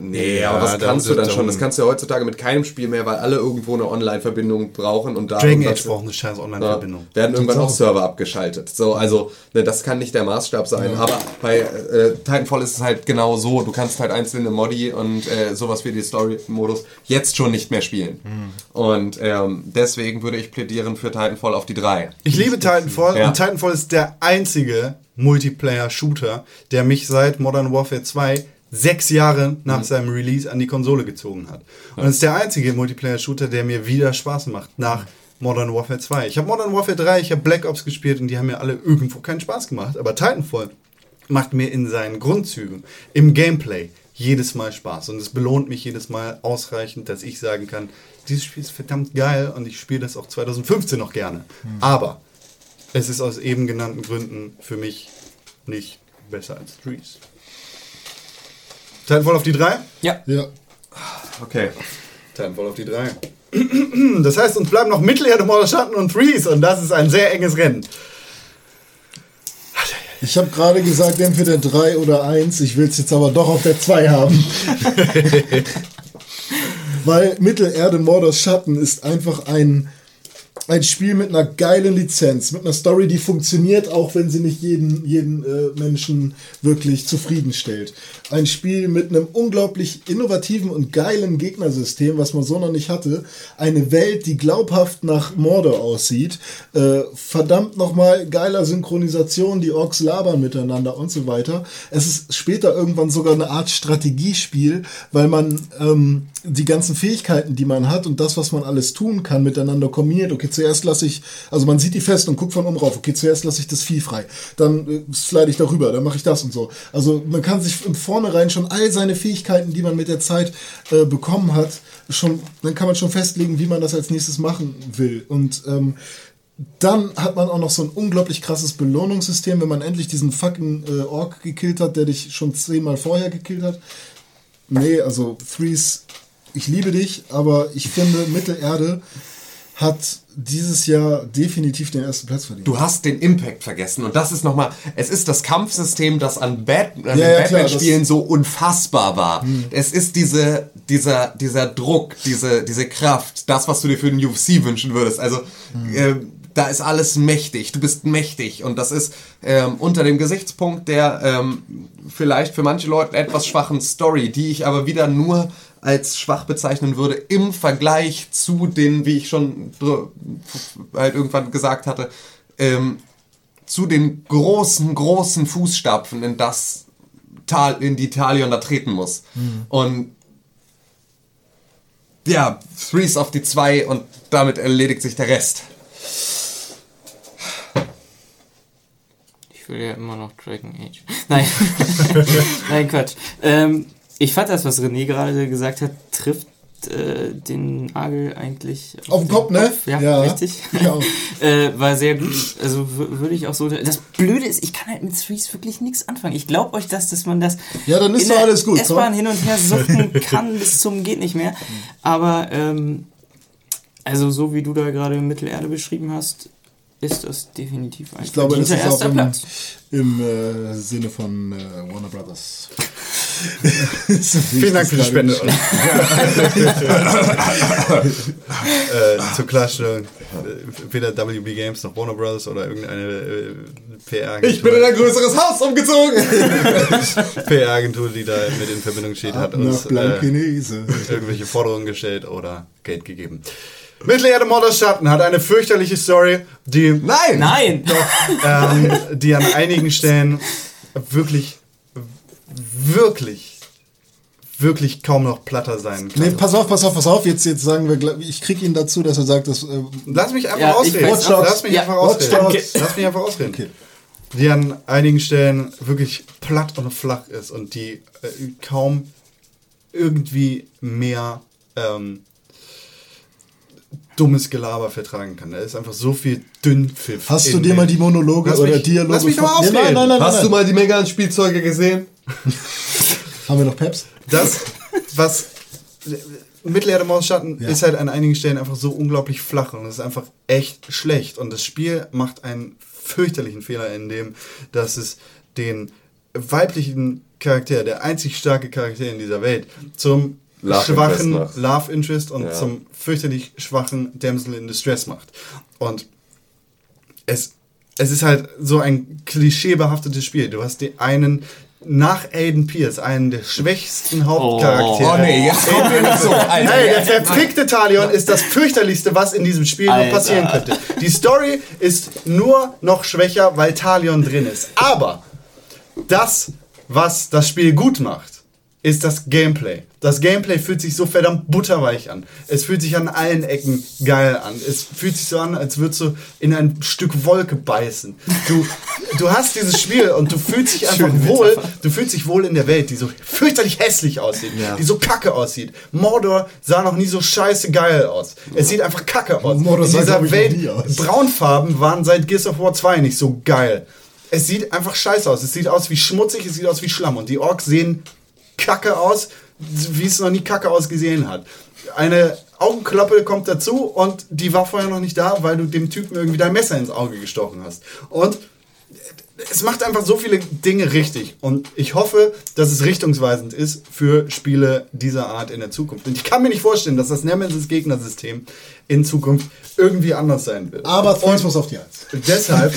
Nee, Ja, aber das da kannst du dann schon. Das kannst du ja heutzutage mit keinem Spiel mehr, weil alle irgendwo eine Online-Verbindung brauchen und da Dragon Age braucht eine scheiß ja, Online-Verbindung. werden irgendwann auch. Server abgeschaltet. So, also ne, das kann nicht der Maßstab sein. Aber bei äh, Titanfall ist es halt genau so. Du kannst halt einzelne Modi und äh, sowas wie die Story-Modus jetzt schon nicht mehr spielen. Und ähm, deswegen würde ich plädieren für Titanfall auf die 3. Ich liebe Titanfall Ja. und Titanfall ist der einzige Multiplayer-Shooter, der mich seit Modern Warfare 2 sechs Jahre nach seinem Release an die Konsole gezogen hat. Und es ist der einzige Multiplayer-Shooter, der mir wieder Spaß macht nach Modern Warfare 2. Ich habe Modern Warfare 3, ich habe Black Ops gespielt und die haben mir alle irgendwo keinen Spaß gemacht. Aber Titanfall macht mir in seinen Grundzügen, im Gameplay, jedes Mal Spaß. Und es belohnt mich jedes Mal ausreichend, dass ich sagen kann, dieses Spiel ist verdammt geil und ich spiele das auch 2015 noch gerne. Aber es ist aus eben genannten Gründen für mich nicht besser als Trees. Titanfall auf die 3? Ja. Ja. Okay. Titanfall auf die 3. Das heißt, uns bleiben noch Mittelerde, Morder Schatten und Threes und das ist ein sehr enges Rennen. Ich habe gerade gesagt, entweder 3 oder 1. Ich will es jetzt aber doch auf der 2 haben. Weil Mittelerde Mordors Schatten ist einfach ein, ein Spiel mit einer geilen Lizenz, mit einer Story, die funktioniert, auch wenn sie nicht jeden, jeden äh, Menschen wirklich zufriedenstellt. Ein Spiel mit einem unglaublich innovativen und geilen Gegnersystem, was man so noch nicht hatte. Eine Welt, die glaubhaft nach Mordor aussieht. Äh, verdammt nochmal geiler Synchronisation, die Orks labern miteinander und so weiter. Es ist später irgendwann sogar eine Art Strategiespiel, weil man ähm, die ganzen Fähigkeiten, die man hat und das, was man alles tun kann, miteinander kombiniert. Okay, zuerst lasse ich, also man sieht die fest und guckt von oben rauf. Okay, zuerst lasse ich das Vieh frei. Dann äh, slide ich darüber, dann mache ich das und so. Also man kann sich im Vornherein schon all seine Fähigkeiten, die man mit der Zeit äh, bekommen hat, schon, dann kann man schon festlegen, wie man das als nächstes machen will. Und ähm, dann hat man auch noch so ein unglaublich krasses Belohnungssystem, wenn man endlich diesen fucking äh, Ork gekillt hat, der dich schon zehnmal vorher gekillt hat. Nee, also Threes, ich liebe dich, aber ich finde, Mittelerde hat dieses Jahr definitiv den ersten Platz verdient. Du hast den Impact vergessen und das ist nochmal, es ist das Kampfsystem, das an, Bat an Ja, ja, Batman-Spielen so unfassbar war. Es ist diese, dieser, dieser Druck, diese, diese Kraft, das, was du dir für den UFC wünschen würdest. Also, ähm, da ist alles mächtig, du bist mächtig und das ist ähm, unter dem Gesichtspunkt der ähm, vielleicht für manche Leute etwas schwachen Story, die ich aber wieder nur als schwach bezeichnen würde im Vergleich zu den, wie ich schon halt irgendwann gesagt hatte, ähm, zu den großen, großen Fußstapfen, in das Tal, in die Talion da treten muss. Und ja, Threes auf die zwei und damit erledigt sich der Rest. Ich will ja immer noch Dragon Age. Nein. Nein, Quatsch. Ähm, ich fand das, was René gerade gesagt hat, trifft äh, den Agel eigentlich Auf dem Kopf, ne? Ja, Ja. richtig. Ja. äh, war sehr gut. Also würde ich auch so. Das Blöde ist, ich kann halt mit Threes wirklich nichts anfangen. Ich glaube euch, dass, dass man das Ja, dann ist in alles gut, S-Bahn hin und her suchten kann bis zum geht nicht mehr. Aber ähm, also so wie du da gerade Mittelerde beschrieben hast, ist das definitiv ein Ich glaube, das ist auch im, im äh, Sinne von äh, Warner Brothers. Vielen Dank für die Spende. äh, zur Klarstellung, äh, weder WB Games noch Warner Brothers oder irgendeine äh, PR-Agentur. Ich bin in ein größeres Haus umgezogen. PR-Agentur, die da mit in Verbindung steht, hat uns äh, irgendwelche Forderungen gestellt oder Geld gegeben. Mittelerde Mordor Schatten hat eine fürchterliche Story, die, Nein! Nein! ähm, die an einigen Stellen wirklich, wirklich, wirklich kaum noch platter sein kann. Nee, pass auf, pass auf, pass auf. Jetzt, jetzt sagen wir, ich krieg ihn dazu, dass er sagt, dass. Äh, Lass mich einfach Ja, ausreden. weiß- Lass mich Ja, einfach ausreden. Dogs. Lass mich einfach ausreden. Okay. Die an einigen Stellen wirklich platt und flach ist und die äh, kaum irgendwie mehr ähm, dummes Gelaber vertragen kann. Da ist einfach so viel Dünnpfiff. hast du dir mal die Monologe Lass oder mich- Dialoge lass mich doch von- ausreden. nein, nein, nein, Hast nein. du mal die Megan-Spielzeuge gesehen? Haben wir noch Peps? Das, was Mittelerde Mausschatten Ja. ist halt an einigen Stellen einfach so unglaublich flach und es ist einfach echt schlecht. Und das Spiel macht einen fürchterlichen Fehler in dem, dass es den weiblichen Charakter, der einzig starke Charakter in dieser Welt, zum Love schwachen Interest. Love Interest und Ja. zum fürchterlich schwachen Damsel in Distress macht. Und es, es ist halt so ein klischeebehaftetes Spiel. Du hast die einen nach Aiden Pierce, einen der schwächsten Hauptcharaktere. Oh nee, jetzt kommt mir nicht so. Alter. Hey, der verfickte Talion ist das fürchterlichste, was in diesem Spiel Alter. passieren könnte. Die Story ist nur noch schwächer, weil Talion drin ist. Aber das, was das Spiel gut macht, ist das Gameplay. Das Gameplay fühlt sich so verdammt butterweich an. Es fühlt sich an allen Ecken geil an. Es fühlt sich so an, als würdest du in ein Stück Wolke beißen. Du, du hast dieses Spiel und du fühlst dich einfach wohl. Du fühlst dich wohl in der Welt, die so fürchterlich hässlich aussieht, die so kacke aussieht. Mordor sah noch nie so scheiße geil aus. Es sieht einfach kacke aus. Mordor in dieser Welt. Braunfarben waren seit Gears of War 2 nicht so geil. Es sieht einfach scheiße aus. Es sieht aus wie schmutzig, es sieht aus wie Schlamm. Und die Orks sehen kacke aus, wie es noch nie kacke ausgesehen hat. Eine Augenklappe kommt dazu und die war vorher noch nicht da, weil du dem Typen irgendwie dein Messer ins Auge gestochen hast. Und es macht einfach so viele Dinge richtig. Und ich hoffe, dass es richtungsweisend ist für Spiele dieser Art in der Zukunft. Und ich kann mir nicht vorstellen, dass das Nemesis-Gegnersystem in Zukunft irgendwie anders sein wird. Aber Threes muss auf die Eins. Deshalb,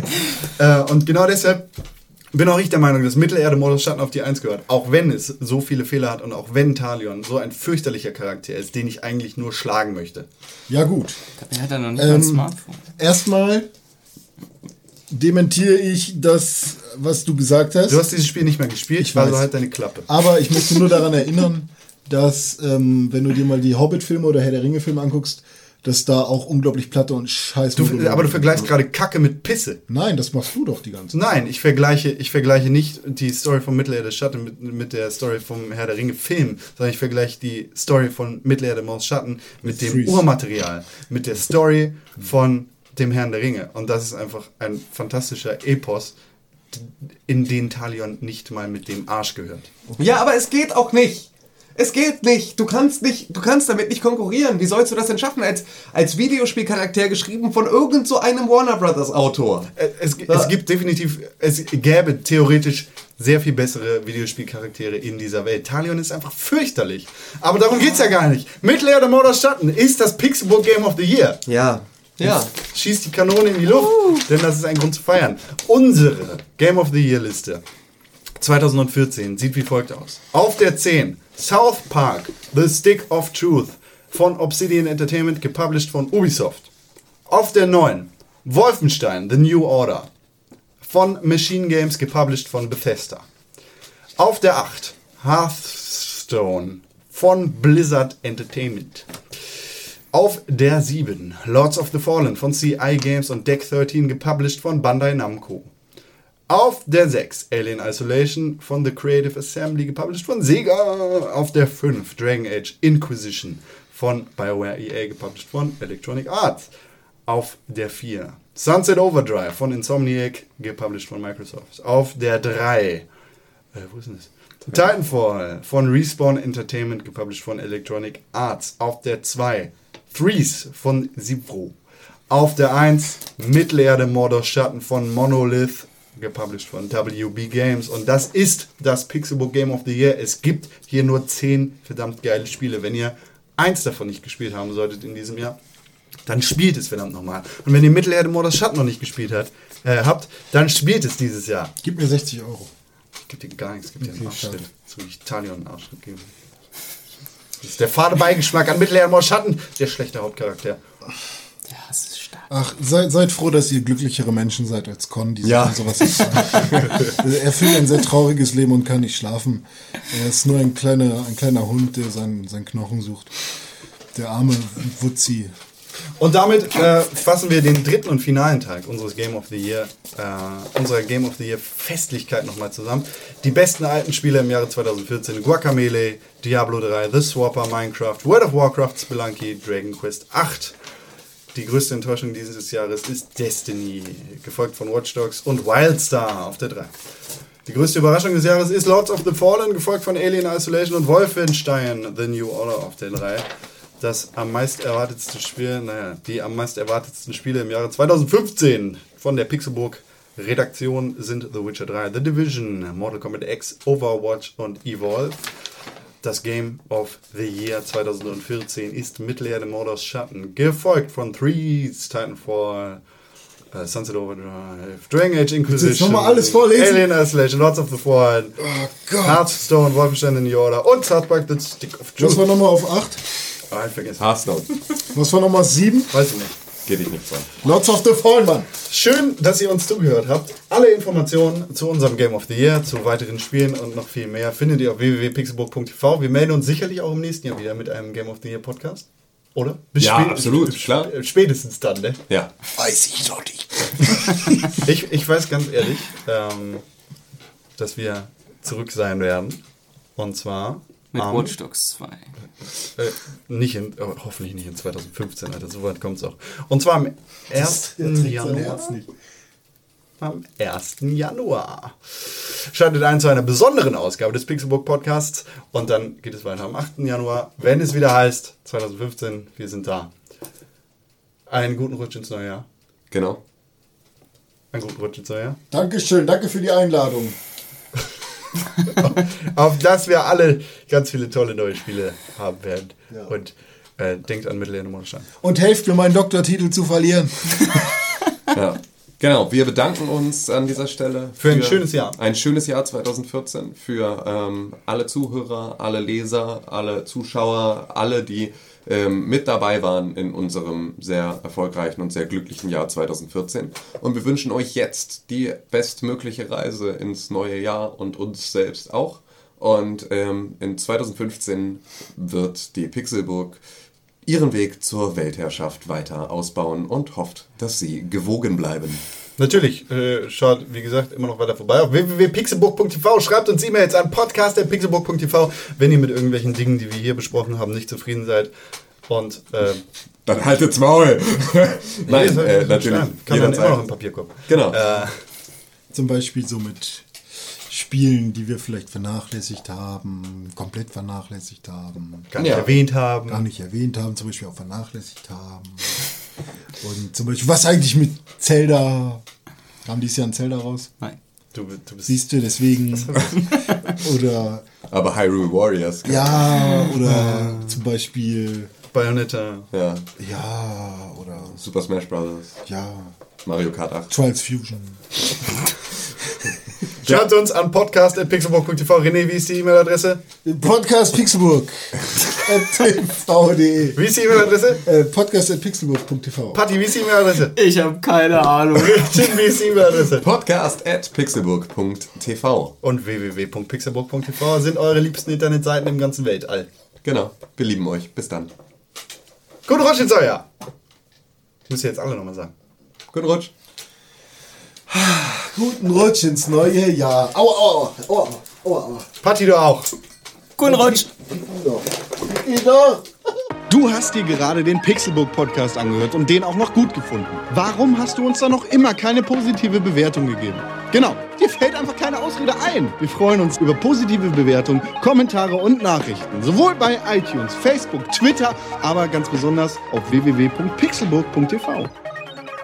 äh, und genau deshalb bin auch ich der Meinung, dass Mittelerde Modus Schatten auf die 1 gehört. Auch wenn es so viele Fehler hat und auch wenn Talion so ein fürchterlicher Charakter ist, den ich eigentlich nur schlagen möchte. Ja, gut. Er hat ja noch nicht mal ein Ähm, Smartphone. Erstmal dementiere ich das, was du gesagt hast. Du hast dieses Spiel nicht mehr gespielt, Ich also weiß. halt deine Klappe. Aber ich möchte nur daran erinnern, dass, ähm, wenn du dir mal die Hobbit-Filme oder Herr der Ringe-Filme anguckst, dass da auch unglaublich platte und scheiß Du, aber du vergleichst gerade Kacke mit Pisse. Nein, das machst du doch die ganze Zeit. Nein, ich vergleiche, ich vergleiche nicht die Story von Mittelerde Schatten mit, mit der Story vom Herr der Ringe Film, sondern ich vergleiche die Story von Mittelerde Maus Schatten mit dem Freeze. Urmaterial, mit der Story von dem Herrn der Ringe. Und das ist einfach ein fantastischer Epos, in den Talion nicht mal mit dem Arsch gehört. Ja, aber es geht auch nicht. Es geht nicht. Du kannst nicht, du kannst damit nicht konkurrieren. Wie sollst du das denn schaffen? Als, als Videospielcharakter geschrieben von irgend so einem Warner Brothers Autor. Äh, Es, es gibt definitiv, es gäbe theoretisch sehr viel bessere Videospielcharaktere in dieser Welt. Talion ist einfach fürchterlich. Aber darum geht's ja gar nicht. Mittelerde Mordor Schatten ist das Pixelbook Game of the Year. Ja. Ja. Schießt die Kanone in die Luft, denn das ist ein Grund zu feiern. Unsere Game of the Year Liste 2014 sieht wie folgt aus. Auf der 10 South Park, The Stick of Truth von Obsidian Entertainment, gepublished von Ubisoft. Auf der 9 Wolfenstein, The New Order von Machine Games, gepublished von Bethesda. Auf der 8 Hearthstone von Blizzard Entertainment. Auf der 7 Lords of the Fallen von CI Games und Deck 13 gepublished von Bandai Namco. Auf der 6 Alien Isolation von The Creative Assembly, gepublished von Sega. Auf der 5 Dragon Age Inquisition von BioWare EA, gepublished von Electronic Arts. Auf der 4 Sunset Overdrive von Insomniac, gepublished von Microsoft. Auf der 3 äh, wo ist denn das? Titanfall von Respawn Entertainment, gepublished von Electronic Arts. Auf der 2 Threes von Zipro. Auf der 1 Mittelerde Mordor Schatten von Monolith, gepublished von WB Games. Und das ist das Pixelbook Game of the Year. Es gibt hier nur 10 verdammt geile Spiele. Wenn ihr eins davon nicht gespielt haben solltet in diesem Jahr, dann spielt es verdammt nochmal. Und wenn ihr Mittelerde Mordor Schatten noch nicht gespielt hat, äh, habt, dann spielt es dieses Jahr. Gib mir 60 Euro. Gibt dir gar nichts, gibt dir einen schade. So wie ich Talion einen Arschtritt geben. Das ist der fade Beigeschmack an Mittelerde Mordor Schatten, der schlechte Hauptcharakter. Der Hass ist. Ach, seid, seid froh, dass ihr glücklichere Menschen seid als Con, die Ja. sowas nicht. Er führt ein sehr trauriges Leben und kann nicht schlafen. Er ist nur ein kleiner, ein kleiner Hund, der seinen, seinen Knochen sucht. Der arme Wutzi. Und damit äh, fassen wir den dritten und finalen Tag unseres Game of the Year, äh, unserer Game of the Year Festlichkeit nochmal zusammen. Die besten alten Spiele im Jahre 2014: Guacamelee, Diablo 3, The Swapper, Minecraft, World of Warcraft, Spelunky, Dragon Quest 8. Die größte Enttäuschung dieses Jahres ist Destiny, gefolgt von Watch Dogs und Wildstar auf der 3. Die größte Überraschung des Jahres ist Lords of the Fallen, gefolgt von Alien Isolation und Wolfenstein The New Order auf der 3. Das am meist erwartetste Spiel, naja, die am meist erwartetsten Spiele im Jahre 2015 von der Pixelburg Redaktion sind The Witcher 3, The Division, Mortal Kombat X, Overwatch und Evolve. Das Game of the Year 2014 ist Mittelerde Mordors Schatten, gefolgt von Threes, Titanfall, äh, Sunset Overdrive, Dragon Age Inquisition, mal alles vorlesen? Alien Isolation, Lords of the Fallen, Oh Gott. Hearthstone, Wolfenstein The New Order und South Park The Stick of Was Truth. war nochmal auf 8? Ah, ich vergessen. Hearthstone. Was war nochmal 7? Weiß ich nicht. Geht dich nichts an. Lords of the Fallen, Mann. Schön, dass ihr uns zugehört habt. Alle Informationen zu unserem Game of the Year, zu weiteren Spielen und noch viel mehr findet ihr auf www.pixelburg.tv. Wir melden uns sicherlich auch im nächsten Jahr wieder mit einem Game of the Year Podcast. Oder? Bis Ja, spät- absolut, sp- klar. Spätestens dann, ne? Ja. Weiß ich doch nicht. Ich, ich weiß ganz ehrlich, ähm, dass wir zurück sein werden. Und zwar Mit am- Watch Dogs 2. Äh, nicht in, oh, hoffentlich nicht in 2015, Alter, so weit kommt es auch. Und zwar am 1. Januar. Am 1. Januar. Schaltet ein zu einer besonderen Ausgabe des Pixelbook Podcasts und dann geht es weiter am 8. Januar, wenn es wieder heißt, 2015, wir sind da. Einen guten Rutsch ins neue Jahr. Genau. Einen guten Rutsch ins neue Jahr. Dankeschön, danke für die Einladung. Auf dass wir alle ganz viele tolle neue Spiele haben werden. Ja. Und äh, denkt an Mittelerde Mondstein. Und helft mir, meinen Doktortitel zu verlieren. Ja. Genau, wir bedanken uns an dieser Stelle Für ein schönes Jahr. Ein schönes Jahr 2014 für ähm, alle Zuhörer, alle Leser, alle Zuschauer, alle, die ähm, mit dabei waren in unserem sehr erfolgreichen und sehr glücklichen Jahr 2014. Und wir wünschen euch jetzt die bestmögliche Reise ins neue Jahr und uns selbst auch. Und ähm, in 2015 wird die Pixelburg ihren Weg zur Weltherrschaft weiter ausbauen und hofft, dass sie gewogen bleiben. Natürlich, äh, schaut, wie gesagt, immer noch weiter vorbei auf www.pixelburg.tv. Schreibt uns E-Mails an podcast.pixelburg.tv, wenn ihr mit irgendwelchen Dingen, die wir hier besprochen haben, nicht zufrieden seid. Und äh, Dann haltet's Maul! Nein, soll- äh, natürlich. Kann man jederzeit. immer noch im Papierkorb. Genau. Äh, Zum Beispiel so mit Spielen, die wir vielleicht vernachlässigt haben, komplett vernachlässigt haben, gar nicht Ja. erwähnt haben. gar nicht erwähnt haben, zum Beispiel auch vernachlässigt haben. Und zum Beispiel, was eigentlich mit Zelda? Kam dieses Jahr ein Zelda raus? Nein. Du, du bist Siehst du, deswegen. Oder Aber Hyrule Warriors. ja, oder zum Beispiel, Bayonetta. Ja. ja, oder Super Smash Bros. ja, Mario Kart 8. Trials Fusion. Schreibt uns an podcast.pixelburg.tv. René, wie ist die E-Mail-Adresse? Podcast Pixelburg. tv.de. Wie ist die E-Mail-Adresse? Äh, Podcast at pixelburg.tv. Patti, wie ist die E-Mail-Adresse? Ich habe keine Ahnung. Tim, wie ist die E-Mail-Adresse? Podcast at pixelburg.tv. Und www.pixelburg.tv sind eure liebsten Internetseiten im ganzen Weltall. Genau. Wir lieben euch. Bis dann. Guten Rutsch ins neue Jahr. Müsst ihr jetzt alle nochmal sagen. Guten Rutsch. Guten Rutsch ins neue Jahr. Aua, aua, aua, aua, aua. Patti, du auch. Guten Rutsch! Du hast dir gerade den Pixelbook Podcast angehört und den auch noch gut gefunden. Warum hast du uns da noch immer keine positive Bewertung gegeben? Genau, dir fällt einfach keine Ausrede ein. Wir freuen uns über positive Bewertungen, Kommentare und Nachrichten. Sowohl bei iTunes, Facebook, Twitter, aber ganz besonders auf www.pixelburg.tv.